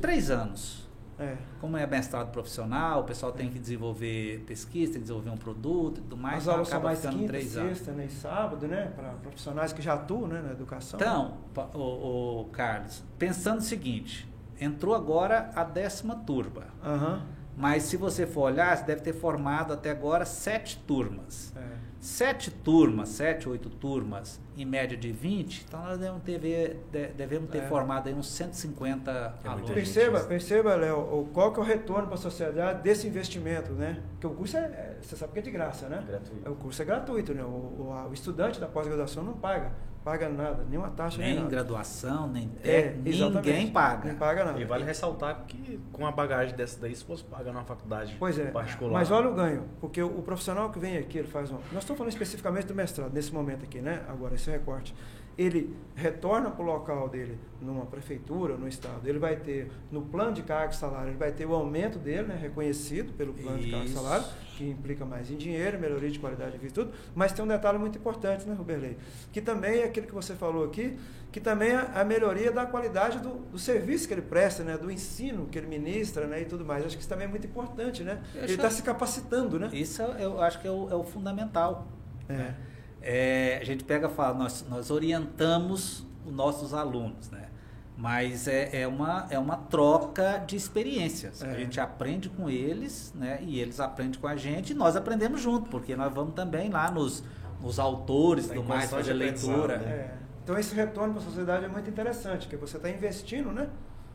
Três anos. É. Como é mestrado profissional, o pessoal tem que desenvolver pesquisa, tem que desenvolver um produto e tudo mais, As aulas são acaba mais ficando quinta, três anos. sexta né, e sábado, né? Para profissionais que já atuam né, na educação. Então, pa- o, Carlos, pensando o seguinte, entrou agora a décima turma, Aham. mas se você for olhar, você deve ter formado até agora sete turmas. É. Sete turmas, sete, oito turmas, em média de 20, então nós devemos ter, de- devemos ter É. formado aí uns 150 É alunos. Perceba, perceba, Léo, qual que é o retorno para a sociedade desse investimento, né? Porque o curso é, é- você sabe que é de graça, né? Gratuito. O curso é gratuito, né? O, o- a- o estudante da pós-graduação não paga, paga nada, nenhuma taxa, nem, Nem nada. graduação, nem É, ninguém paga. Nem paga nada. E vale ressaltar que com a bagagem dessa daí, se fosse pagar numa faculdade Pois é, particular. mas olha o ganho, porque o, o profissional que vem aqui, ele faz um... Nós estamos falando especificamente do mestrado, nesse momento aqui, né? Agora, esse recorte. Ele retorna para o local dele, numa prefeitura, no estado, ele vai ter, no plano de cargo e salário, ele vai ter o aumento dele, né? Reconhecido pelo plano de cargo e Isso. salário, que implica mais em dinheiro, melhoria de qualidade de vida e tudo, mas tem um detalhe muito importante, né, Ruberley? Que também é aquilo que você falou aqui, que também é a melhoria da qualidade do, do serviço que ele presta, né? Do ensino que ele ministra, né? E tudo mais. Acho que isso também é muito importante, né? Eu Ele acho- está se capacitando, né? Isso é- eu acho que é o, é o fundamental. É. né? É, a gente pega e fala, nós, nós orientamos os nossos alunos, né? Mas é, é, uma, é uma troca de experiências. É. A gente aprende com eles, né? E eles aprendem com a gente e nós aprendemos junto, porque nós vamos também lá nos, nos autores tudo em mais, fazer leitura. né? É. Então esse retorno para a sociedade é muito interessante, porque você está investindo, né?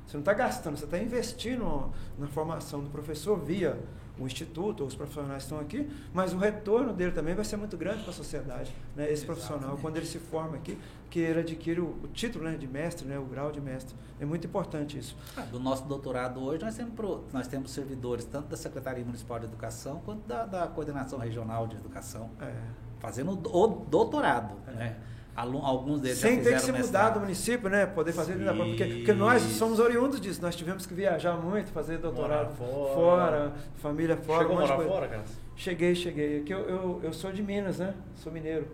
Você não está gastando, você está investindo na formação do professor via o instituto, ou os profissionais estão aqui, mas o retorno dele também vai ser muito grande para a sociedade. Né? Esse profissional, Exatamente. quando ele se forma aqui, que ele adquire o, o título né, de mestre, né, o grau de mestre. É muito importante isso. Ah, Do nosso doutorado hoje, nós temos, pro- nós temos servidores tanto da Secretaria Municipal de Educação quanto da, da Coordenação Regional de Educação, É. fazendo o doutorado. Né? Alguns deles já Sem ter que se mudar mestrado. do município, né? Poder fazer Sim. porque, porque nós somos oriundos disso, nós tivemos que viajar muito, fazer doutorado fora. fora, família fora. Chegou a morar coisa. fora, cara? Cheguei, cheguei. Aqui eu, eu, eu sou de Minas, né? Sou mineiro.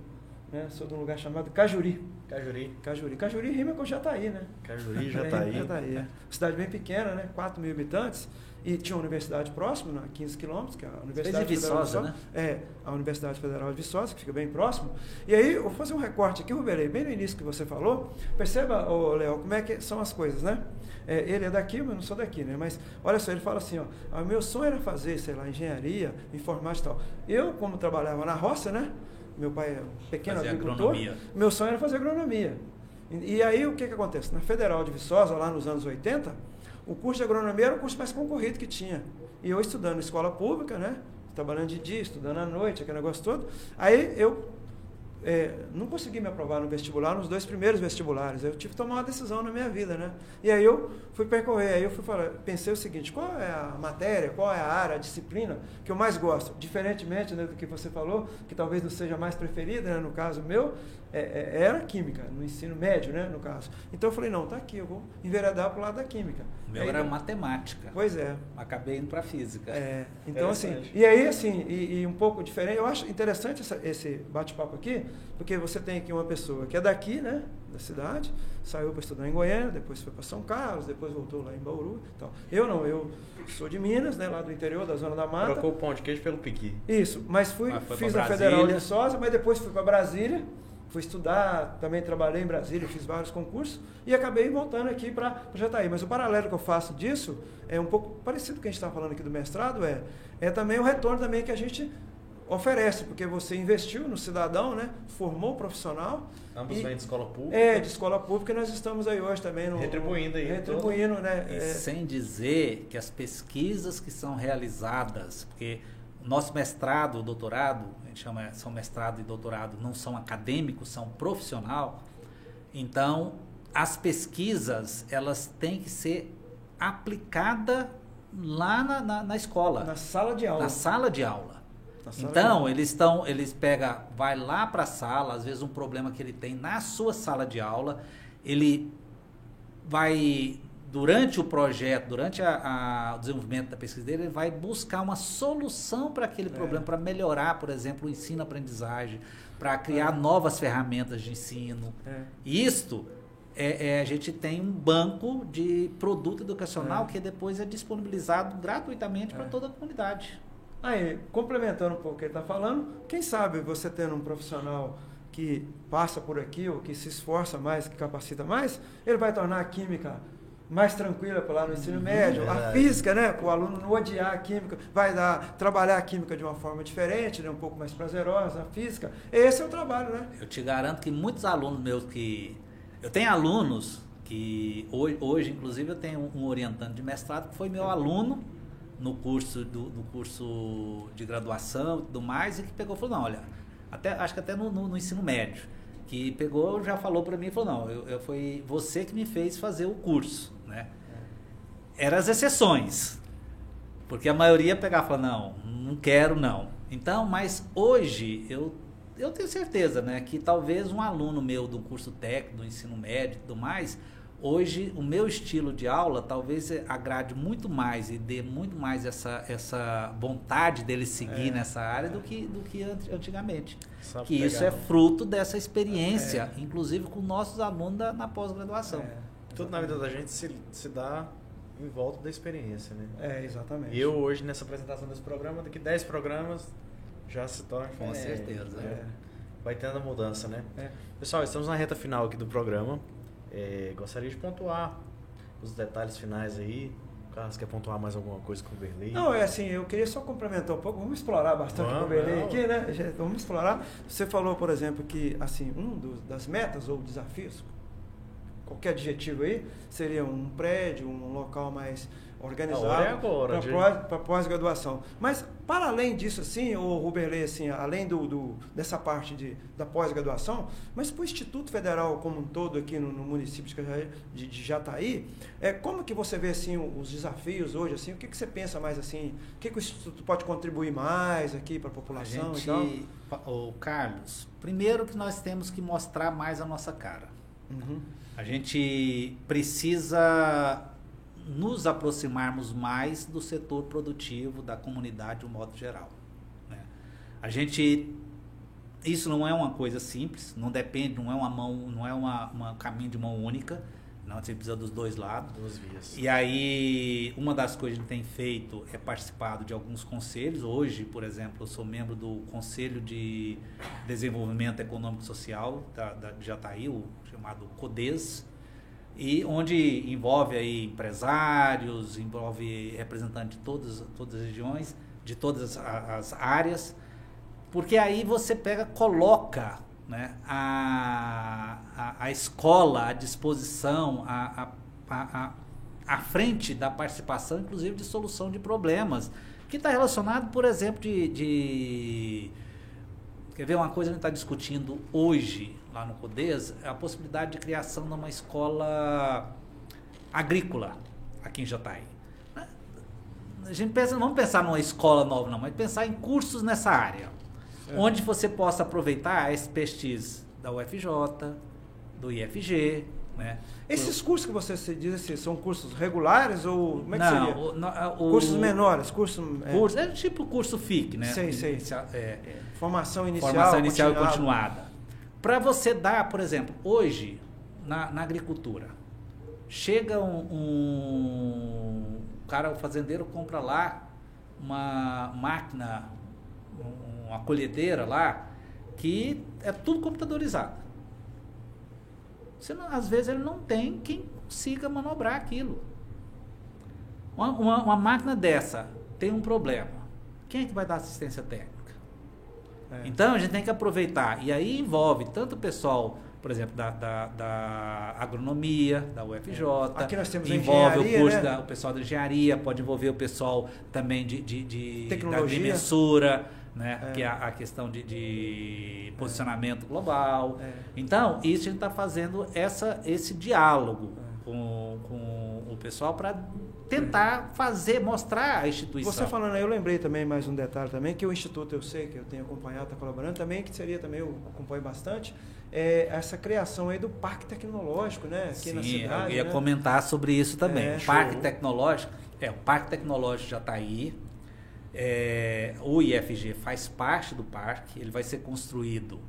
Né? Sou de um lugar chamado Cajuri. Cajuri. Cajuri. Cajuri rima com Jataí, né? Cajuri já É, tá aí. Jataí, é. Cidade bem pequena, né? 4 mil habitantes. E tinha uma universidade próxima, a 15 quilômetros, que é a Universidade de Federal Viçosa, de Viçosa. É, a Universidade Federal de Viçosa, que fica bem próximo. E aí, eu vou fazer um recorte aqui, Ruberei, bem no início que você falou. Perceba, ô, Léo, como é que são as coisas, né? É, ele é daqui, mas não sou daqui, né? Mas olha só, ele fala assim, ó, o meu sonho era fazer, sei lá, engenharia, informática e tal. Eu, como trabalhava na roça, né? Meu pai é um pequeno Fazia agricultor. agronomia. Meu sonho era fazer agronomia. E, e aí o que, que acontece? Na Federal de Viçosa, lá nos anos 80, o curso de agronomia era o curso mais concorrido que tinha. E eu estudando escola pública, né? Trabalhando de dia, estudando à noite, aquele negócio todo. Aí eu é, não consegui me aprovar no vestibular, nos dois primeiros vestibulares. Eu tive que tomar uma decisão na minha vida, né? E aí eu fui percorrer, aí eu fui falar, pensei o seguinte, qual é a matéria, qual é a área, a disciplina que eu mais gosto? Diferentemente né, do que você falou, que talvez não seja mais preferida, né, no caso meu, é, é, era química, no ensino médio, né, no caso. Então eu falei, não, tá aqui, eu vou enveredar para o lado da química. O meu aí, era matemática. Pois é. Acabei indo para física. É, então assim, e aí assim, e, e, um pouco diferente, eu acho interessante essa, esse bate-papo aqui, porque você tem aqui uma pessoa que é daqui, né, da cidade, saiu para estudar em Goiânia, depois foi para São Carlos, depois voltou lá em Bauru. Então, eu não, eu sou de Minas, né, lá do interior, da zona da mata. Trocou o pão de queijo pelo piqui. Isso, mas fui, mas fiz a Federal de Sosa, mas depois fui para Brasília fui estudar, também trabalhei em Brasília, fiz vários concursos e acabei voltando aqui para Jataí. Mas o paralelo que eu faço disso é um pouco parecido com o que a gente está falando aqui do mestrado, é, é também o retorno também que a gente oferece, porque você investiu no cidadão, né? formou o profissional. Ambos vêm de escola pública. É, de escola pública e nós estamos aí hoje também no. Retribuindo aí. Retribuindo, todo. né? E é. sem dizer que as pesquisas que são realizadas, porque nosso mestrado, doutorado, gente chama são mestrado e doutorado, não são acadêmicos, são profissional. Então, as pesquisas, elas têm que ser aplicadas lá na, na, na escola. Na sala de aula. Na sala de aula. Então, eles estão, eles pega, vai lá para a sala, às vezes um problema que ele tem na sua sala de aula, ele vai durante o projeto, durante a, a, o desenvolvimento da pesquisa dele, ele vai buscar uma solução para aquele é. problema, para melhorar, por exemplo, o ensino-aprendizagem, para criar é. novas ferramentas de ensino. É. Isto é, é, a gente tem um banco de produto educacional é. que depois é disponibilizado gratuitamente para é. toda a comunidade. Aí, complementando um pouco o que ele está falando, quem sabe você tendo um profissional que passa por aqui ou que se esforça mais, que capacita mais, ele vai tornar a química mais tranquila para lá no ensino uhum, médio. A física, né? O aluno não odiar a química, vai dar, trabalhar a química de uma forma diferente, né? um pouco mais prazerosa, a física. Esse é o trabalho, né? Eu te garanto que muitos alunos meus que. Eu tenho alunos que hoje, hoje inclusive, eu tenho um orientante de mestrado que foi meu aluno no curso do, do curso de graduação e tudo mais, e que pegou e falou, não, olha, até, acho que até no, no, no ensino médio que pegou, já falou para mim falou, não, eu, eu, foi você que me fez fazer o curso, né? Eram as exceções, porque a maioria pegava e falava, não, não quero não. Então, mas hoje eu, eu tenho certeza, né, que talvez um aluno meu do curso técnico, do ensino médio e tudo mais, Hoje, o meu estilo de aula talvez agrade muito mais e dê muito mais essa, essa vontade dele seguir é, nessa área é. do, que, do que antigamente. Que isso é fruto dessa experiência, é. inclusive com nossos alunos da, na pós-graduação. É, Tudo na vida da gente se, se dá em volta da experiência, né? É, exatamente. E eu hoje, nessa apresentação desse programa, daqui 10 programas, já se torna... Com certeza. É. Vai tendo a mudança, né? Pessoal, estamos na reta final aqui do programa. É, gostaria de pontuar os detalhes finais aí. Carlos, quer pontuar mais alguma coisa com o Berlei? Não, é assim, eu queria só complementar um pouco. Vamos explorar bastante com o Berlei aqui, né? Vamos explorar. Você falou, por exemplo, que assim, um dos, das metas ou desafios, qualquer adjetivo aí, seria um prédio, um local mais organizado para pós-graduação. Mas, para além disso, assim, o Ruberley, assim, além do, do, dessa parte de, da pós-graduação, mas para o Instituto Federal como um todo aqui no, no município de, de Jataí, é, como que você vê assim, os desafios hoje? Assim, o que, que você pensa mais assim? O que, que o Instituto pode contribuir mais aqui para a população? A gente, o Carlos, primeiro que nós temos que mostrar mais a nossa cara. Uhum. A gente precisa nos aproximarmos mais do setor produtivo, da comunidade de um modo geral. Né? A gente isso não é uma coisa simples, não depende, não é uma mão, não é uma, uma caminho de mão única. Não, você precisa dos dois lados. Duas vias. E aí, uma das coisas que a gente tem feito é participado de alguns conselhos. Hoje, por exemplo, eu sou membro do Conselho de Desenvolvimento Econômico e Social da, da, de Jataí, o chamado CODES, e onde envolve aí empresários, envolve representantes de todas, todas as regiões, de todas as áreas, porque aí você pega, coloca né, a, a, a escola à disposição, a, a, a, à frente da participação, inclusive de solução de problemas, que está relacionado, por exemplo, de, de Quer ver uma coisa que a gente está discutindo hoje lá no CODES? É a possibilidade de criação de uma escola agrícola aqui em Jataí. A gente pensa, não vamos pensar numa escola nova, não, mas pensar em cursos nessa área. É. Onde você possa aproveitar a expertise da UFJ, do IFG, né? Esses cursos que você diz assim, são cursos regulares ou como é que não, seria? O, no, o, cursos menores, curso, é... curso é tipo curso FIC, né? Sei, sei. Inicia, é, formação inicial, formação inicial continuada. e continuada. Para você dar, por exemplo, hoje na, na agricultura, chega um, um cara, o fazendeiro compra lá uma máquina, uma colhedeira lá que é tudo computadorizado. Você não, às vezes ele não tem quem consiga manobrar aquilo. Uma, uma, uma, máquina dessa tem um problema. Quem é que vai dar assistência técnica? É. Então a gente tem que aproveitar. E aí envolve tanto o pessoal, por exemplo, da, da, da agronomia, da UFJ. É. Aqui nós temos envolve o curso né? da, o pessoal da engenharia, pode envolver o pessoal também de, de, de Tecnologia. da agrimensura né? É. que é a, questão de, de posicionamento é. global. É. Então, isso a gente está fazendo essa, esse diálogo é. com, com o pessoal para tentar fazer, mostrar a instituição. Você falando aí, eu lembrei também mais um detalhe também, que o Instituto, eu sei que eu tenho acompanhado, está colaborando também, que seria também, eu acompanho bastante, é essa criação aí do Parque Tecnológico, né? Aqui Sim, na cidade. eu ia né? comentar sobre isso também. É, Parque show. Tecnológico, é, o Parque Tecnológico já está aí, é, o IFG faz parte do parque, ele vai ser construído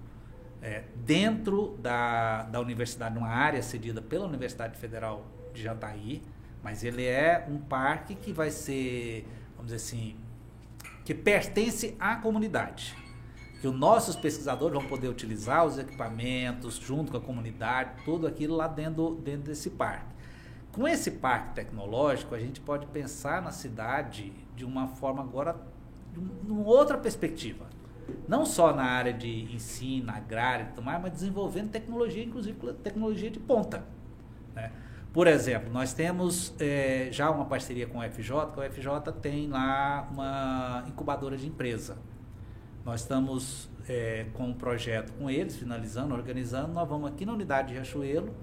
é, dentro da, da universidade, numa área cedida pela Universidade Federal de Jataí, mas ele é um parque que vai ser, vamos dizer assim, que pertence à comunidade. Que os nossos pesquisadores vão poder utilizar os equipamentos junto com a comunidade, tudo aquilo lá dentro, dentro desse parque. Com esse parque tecnológico, a gente pode pensar na cidade de uma forma agora, de uma outra perspectiva. Não só na área de ensino, agrária e tudo mais, mas desenvolvendo tecnologia, inclusive tecnologia de ponta. Né? Por exemplo, nós temos é, já uma parceria com a UFJ, que a UFJ tem lá uma incubadora de empresa. Nós estamos é, com um projeto com eles, finalizando, organizando. Nós vamos aqui na unidade de Riachuelo,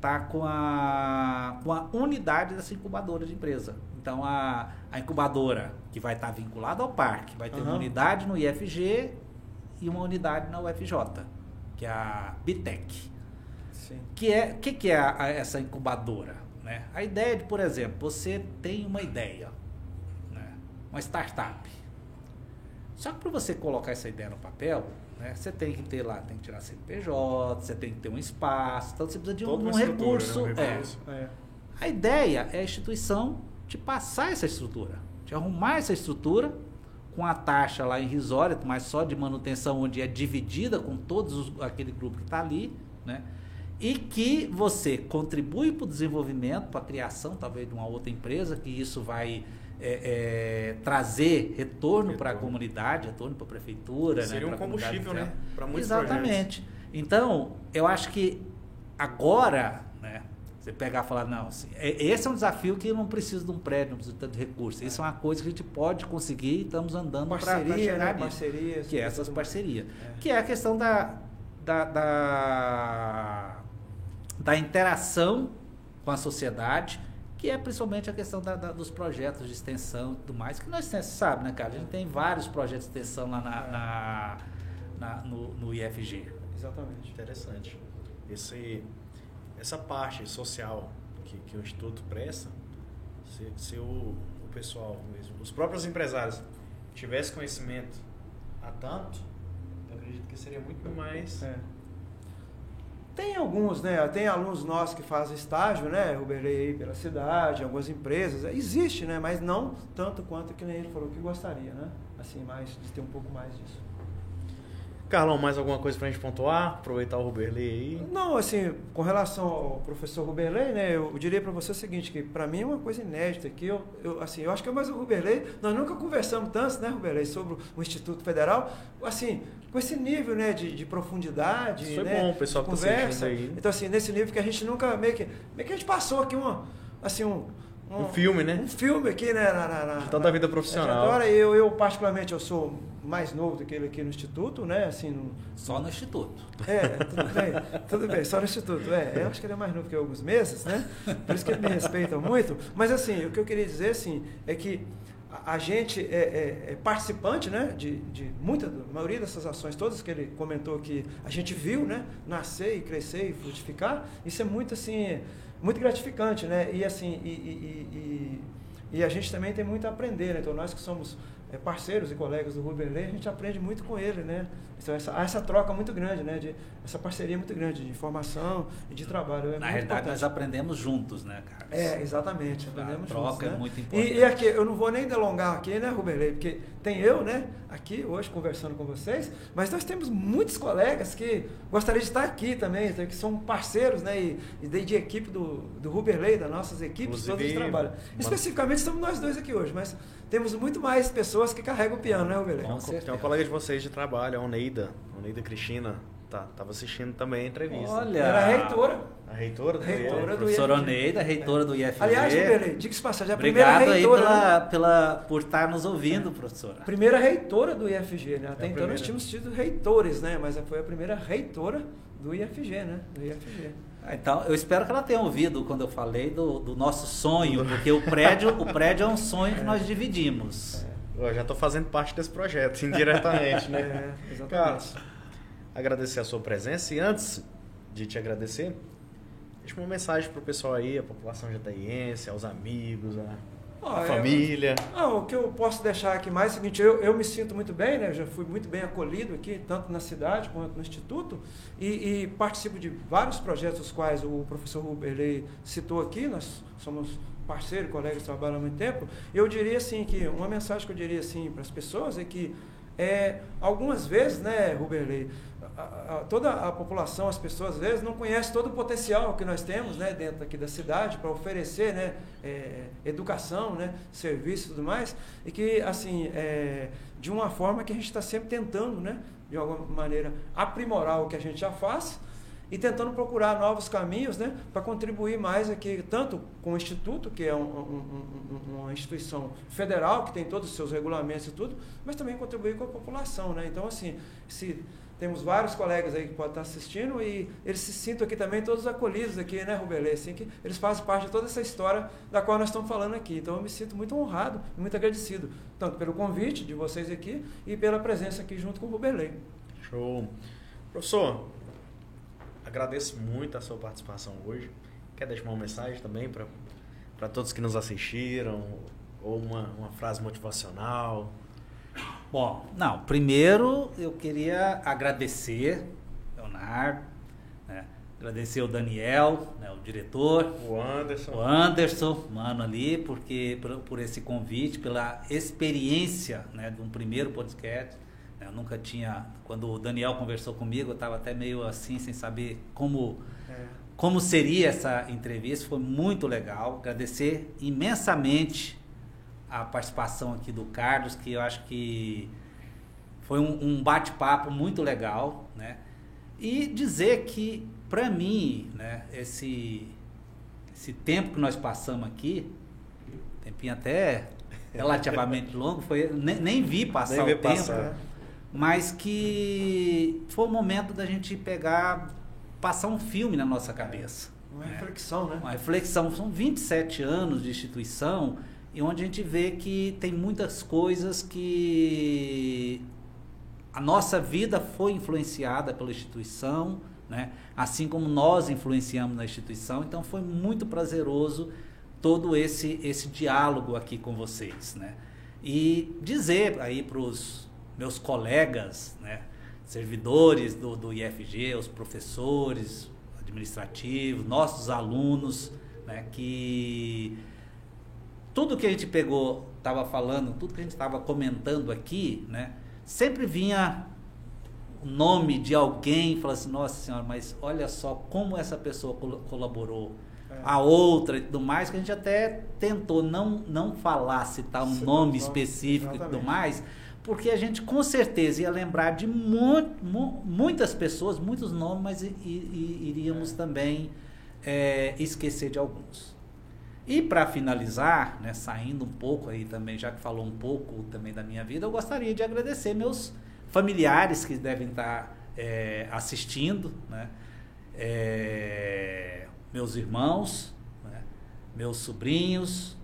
tá com a, com a unidade dessa incubadora de empresa. Então a, a incubadora que vai estar vinculada ao parque vai ter uhum. uma unidade no IFG e uma unidade na UFJ, que é a Bitec. Sim. Que é que, que é a, a, essa incubadora? Né? A ideia de, por exemplo, você tem uma ideia, né? uma startup. Só que para você colocar essa ideia no papel, né? Você tem que ter lá, tem que tirar CNPJ, você tem que ter um espaço, então você precisa de um, um recurso. Né? Um recurso. É. É. A ideia é a instituição te passar essa estrutura, te arrumar essa estrutura com a taxa lá irrisória, mas só de manutenção, onde é dividida com todos os, aquele grupo que está ali, né? E que você contribui para o desenvolvimento, para a criação talvez de uma outra empresa, que isso vai é, é, trazer retorno, para a comunidade, retorno para a prefeitura. Seria né, um combustível, né? Para muitos Exatamente. Projetos. Então, eu acho que agora, né, você pegar e falar, não, assim, é, esse é um desafio que não precisa de um prédio, não precisa de tanto recurso. Isso é uma coisa que a gente pode conseguir e estamos andando para chegar né? Parcerias. Que é essas parcerias. É. Que é a questão da, da, da, da interação com a sociedade que é principalmente a questão da, da, dos projetos de extensão e tudo mais, que nós sabe, né, cara? A gente tem vários projetos de extensão lá na, na, na no, no, IFG. Exatamente. Interessante. Esse, essa parte social que, que o Instituto presta, se, se o, o pessoal, mesmo, os próprios empresários, tivessem conhecimento a tanto, eu acredito que seria muito mais. É tem alguns, né? Tem alunos nossos que fazem estágio, né? Uberei pela cidade, algumas empresas. Existe, né? Mas não tanto quanto que nem ele falou que gostaria, né? Assim, mais, de ter um pouco mais disso. Carlão, mais alguma coisa para a gente pontuar? Aproveitar o Ruberley aí? Não, assim, com relação ao professor Ruberley, né, eu diria para você o seguinte, que para mim é uma coisa inédita, que eu, eu, assim, eu acho que é mais o Ruberley, nós nunca conversamos tanto, né, Ruberley, sobre o Instituto Federal, assim, com esse nível, né, de, de profundidade, Isso né, bom, o pessoal que tá conversa. Aí. Então, assim, nesse nível que a gente nunca, meio que, meio que a gente passou aqui uma, assim, um um, um, filme, né? Um filme aqui, né? Na, na, na de tanta vida profissional. Agora eu, eu, particularmente, eu sou mais novo do que ele aqui no Instituto, né? Assim, no, só no Instituto. É, tudo bem, tudo bem, só no Instituto. É, eu acho que ele é mais novo que eu alguns meses, né? Por isso que ele me respeita muito. Mas assim, o que eu queria dizer, assim, é que a, gente é, é, é, participante, né? De, de muita, a maioria dessas ações, todas que ele comentou que a gente viu, né? Nascer e crescer e frutificar. Isso é muito, assim, muito gratificante, né? E assim, e, e, e, e a gente também tem muito a aprender, né? Então nós que somos é, parceiros e colegas do Ruberley, a gente aprende muito com ele, né? Então essa, há essa troca muito grande, né? De, essa parceria muito grande de informação e de trabalho. É Na realidade, importante. nós aprendemos juntos, né, cara? É, exatamente. Aprendemos a troca juntos, é né? muito importante. E, e, aqui, eu não vou nem delongar aqui, né, Ruberley? Porque tem eu, né, aqui hoje conversando com vocês, mas nós temos muitos colegas que gostariam de estar aqui também, que são parceiros, né, e, e de, de, equipe do, do Ruberley, das nossas equipes, Inclusive, todos de trabalho. Especificamente estamos nós dois aqui hoje, mas temos muito mais pessoas que carregam o piano, né, Ruberley? Tem uma colega de vocês de trabalho, a Oneida, Oneida Cristina, tá, tava assistindo também a entrevista. Olha! Era a reitora. A reitora do reitora IFG. Professora Oneida, reitora do IFG. Aliás, diga-se passagem, a primeira Obrigado reitora... Obrigado aí pela, né? pela, por estar nos ouvindo, é. professora. Primeira reitora do IFG, né? Até é então nós tínhamos tido reitores, né? Mas foi a primeira reitora do IFG, né? Do IFG. Ah, então, eu espero que ela tenha ouvido quando eu falei do, do nosso sonho, porque o prédio, o prédio é um sonho que nós dividimos. É. Eu já estou fazendo parte desse projeto, indiretamente, né? É, exatamente. Cara, agradecer a sua presença e antes de te agradecer, deixa uma mensagem para o pessoal aí, a população jataiense, aos amigos, a a família. Não, o que eu posso deixar aqui mais é o seguinte, eu, eu me sinto muito bem, né? Eu já fui muito bem acolhido aqui, tanto na cidade quanto no Instituto, e, e participo de vários projetos, os quais o professor Ruberley citou aqui, nós somos parceiros, colegas, trabalham há muito tempo. Eu diria assim que, uma mensagem que eu diria assim para as pessoas é que é, algumas vezes, né, Ruberley, toda a população, as pessoas às vezes não conhecem todo o potencial que nós temos né, dentro aqui da cidade para oferecer né, é, educação, né, serviço e tudo mais, e que assim, é, de uma forma que a gente está sempre tentando, né, de alguma maneira, aprimorar o que a gente já faz e tentando procurar novos caminhos né, para contribuir mais aqui, tanto com o Instituto, que é um, um, uma instituição federal, que tem todos os seus regulamentos e tudo, mas também contribuir com a população. Né? Então, assim, se temos vários colegas aí que podem estar assistindo e eles se sintam aqui também todos acolhidos aqui, né, Rubelê? Assim, que eles fazem parte de toda essa história da qual nós estamos falando aqui. Então eu me sinto muito honrado e muito agradecido, tanto pelo convite de vocês aqui e pela presença aqui junto com o Rubelê. Show. Professor, agradeço muito a sua participação hoje. Quer deixar uma mensagem também para todos que nos assistiram? Ou uma, uma frase motivacional? Bom, não, primeiro eu queria agradecer, Leonardo, né? agradecer o Daniel, né, o diretor, o Anderson, o Anderson, mano ali, porque por, por esse convite, pela experiência né, de um primeiro podcast. Eu nunca tinha, quando o Daniel conversou comigo, eu estava até meio assim, sem saber como, é. como seria essa entrevista. Foi muito legal. Agradecer imensamente a participação aqui do Carlos, que eu acho que foi um, um bate-papo muito legal, né? E dizer que, para mim, né, esse, esse tempo que nós passamos aqui, tempinho até relativamente longo, foi, nem, nem vi passar nem o tempo, passar. Mas que foi o momento da gente pegar, passar um filme na nossa cabeça. Uma né? reflexão, né? Uma reflexão. São 27 anos de instituição e onde a gente vê que tem muitas coisas que a nossa vida foi influenciada pela instituição, né? assim como nós influenciamos na instituição, então foi muito prazeroso todo esse, esse diálogo aqui com vocês. Né? E dizer aí para os meus colegas, né? servidores do, do IFG, os professores administrativos, nossos alunos, né? que tudo que a gente pegou, estava falando, tudo que a gente estava comentando aqui, né? Sempre vinha o nome de alguém, falando assim, nossa senhora, mas olha só como essa pessoa col colaborou. É. A outra e tudo mais, que a gente até tentou não, não falar, citar um Sim, nome específico exatamente. e tudo mais, porque a gente com certeza ia lembrar de mu mu muitas pessoas, muitos nomes, mas iríamos é. também é, esquecer de alguns. E para finalizar, né, saindo um pouco aí também, já que falou um pouco também da minha vida, eu gostaria de agradecer meus familiares que devem estar é, assistindo, né? É, meus irmãos, né? meus sobrinhos,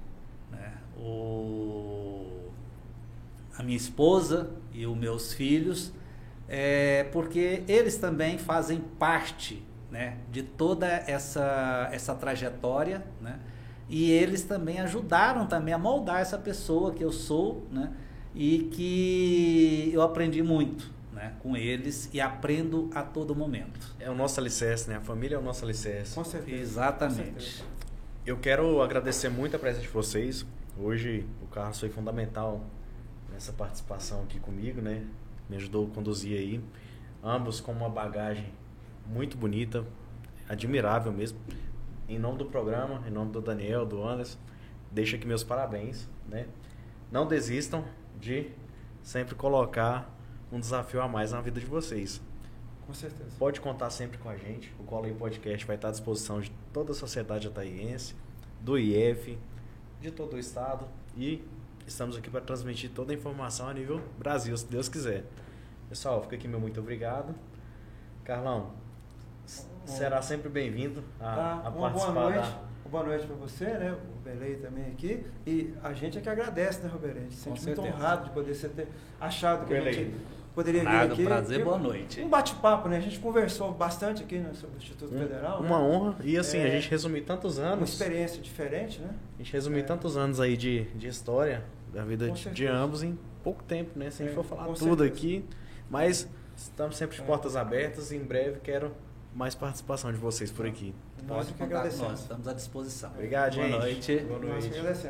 né? o, a minha esposa e os meus filhos, é, porque eles também fazem parte né, de toda essa, essa trajetória, né? e eles também ajudaram também a moldar essa pessoa que eu sou, né? E que eu aprendi muito, né? Com eles e aprendo a todo momento. É o nosso alicerce, né? A família é o nosso alicerce. Com certeza. Exatamente. Com certeza. Eu quero agradecer muito a presença de vocês. Hoje o Carlos foi fundamental nessa participação aqui comigo, né? Me ajudou a conduzir aí. Ambos com uma bagagem muito bonita, admirável mesmo. Em nome do programa, em nome do Daniel, do Anderson, deixo aqui meus parabéns, né? Não desistam de sempre colocar um desafio a mais na vida de vocês. Com certeza. Pode contar sempre com a gente. O Cola aí Podcast vai estar à disposição de toda a sociedade ataiense, do IF, de todo o estado e estamos aqui para transmitir toda a informação a nível Brasil, se Deus quiser. Pessoal, fica aqui meu muito obrigado. Carlão, será sempre bem-vindo a, Tá, a uma boa participar noite. da... Uma boa noite para você, né? O Belei também aqui. E a gente é que agradece, né, Roberto? A gente se Com sente muito honrado de poder ser ter achado que a Belei. gente poderia vir Nada, aqui. prazer, E boa noite. Um bate-papo, né? A gente conversou bastante aqui né, sobre o Instituto Federal. Uma né? honra. E assim, a É, gente resumir tantos Uma anos. experiência diferente, né? A gente resumir É. tantos anos aí de, de história da vida de, de ambos em pouco tempo, né? Se a gente É, for falar tudo certeza. aqui. Mas estamos sempre de É. portas abertas e em breve quero mais participação de vocês por aqui. Nós Pode que agradecemos. nós, estamos à disposição. Obrigado, Boa gente. noite. Boa noite. agradecemos.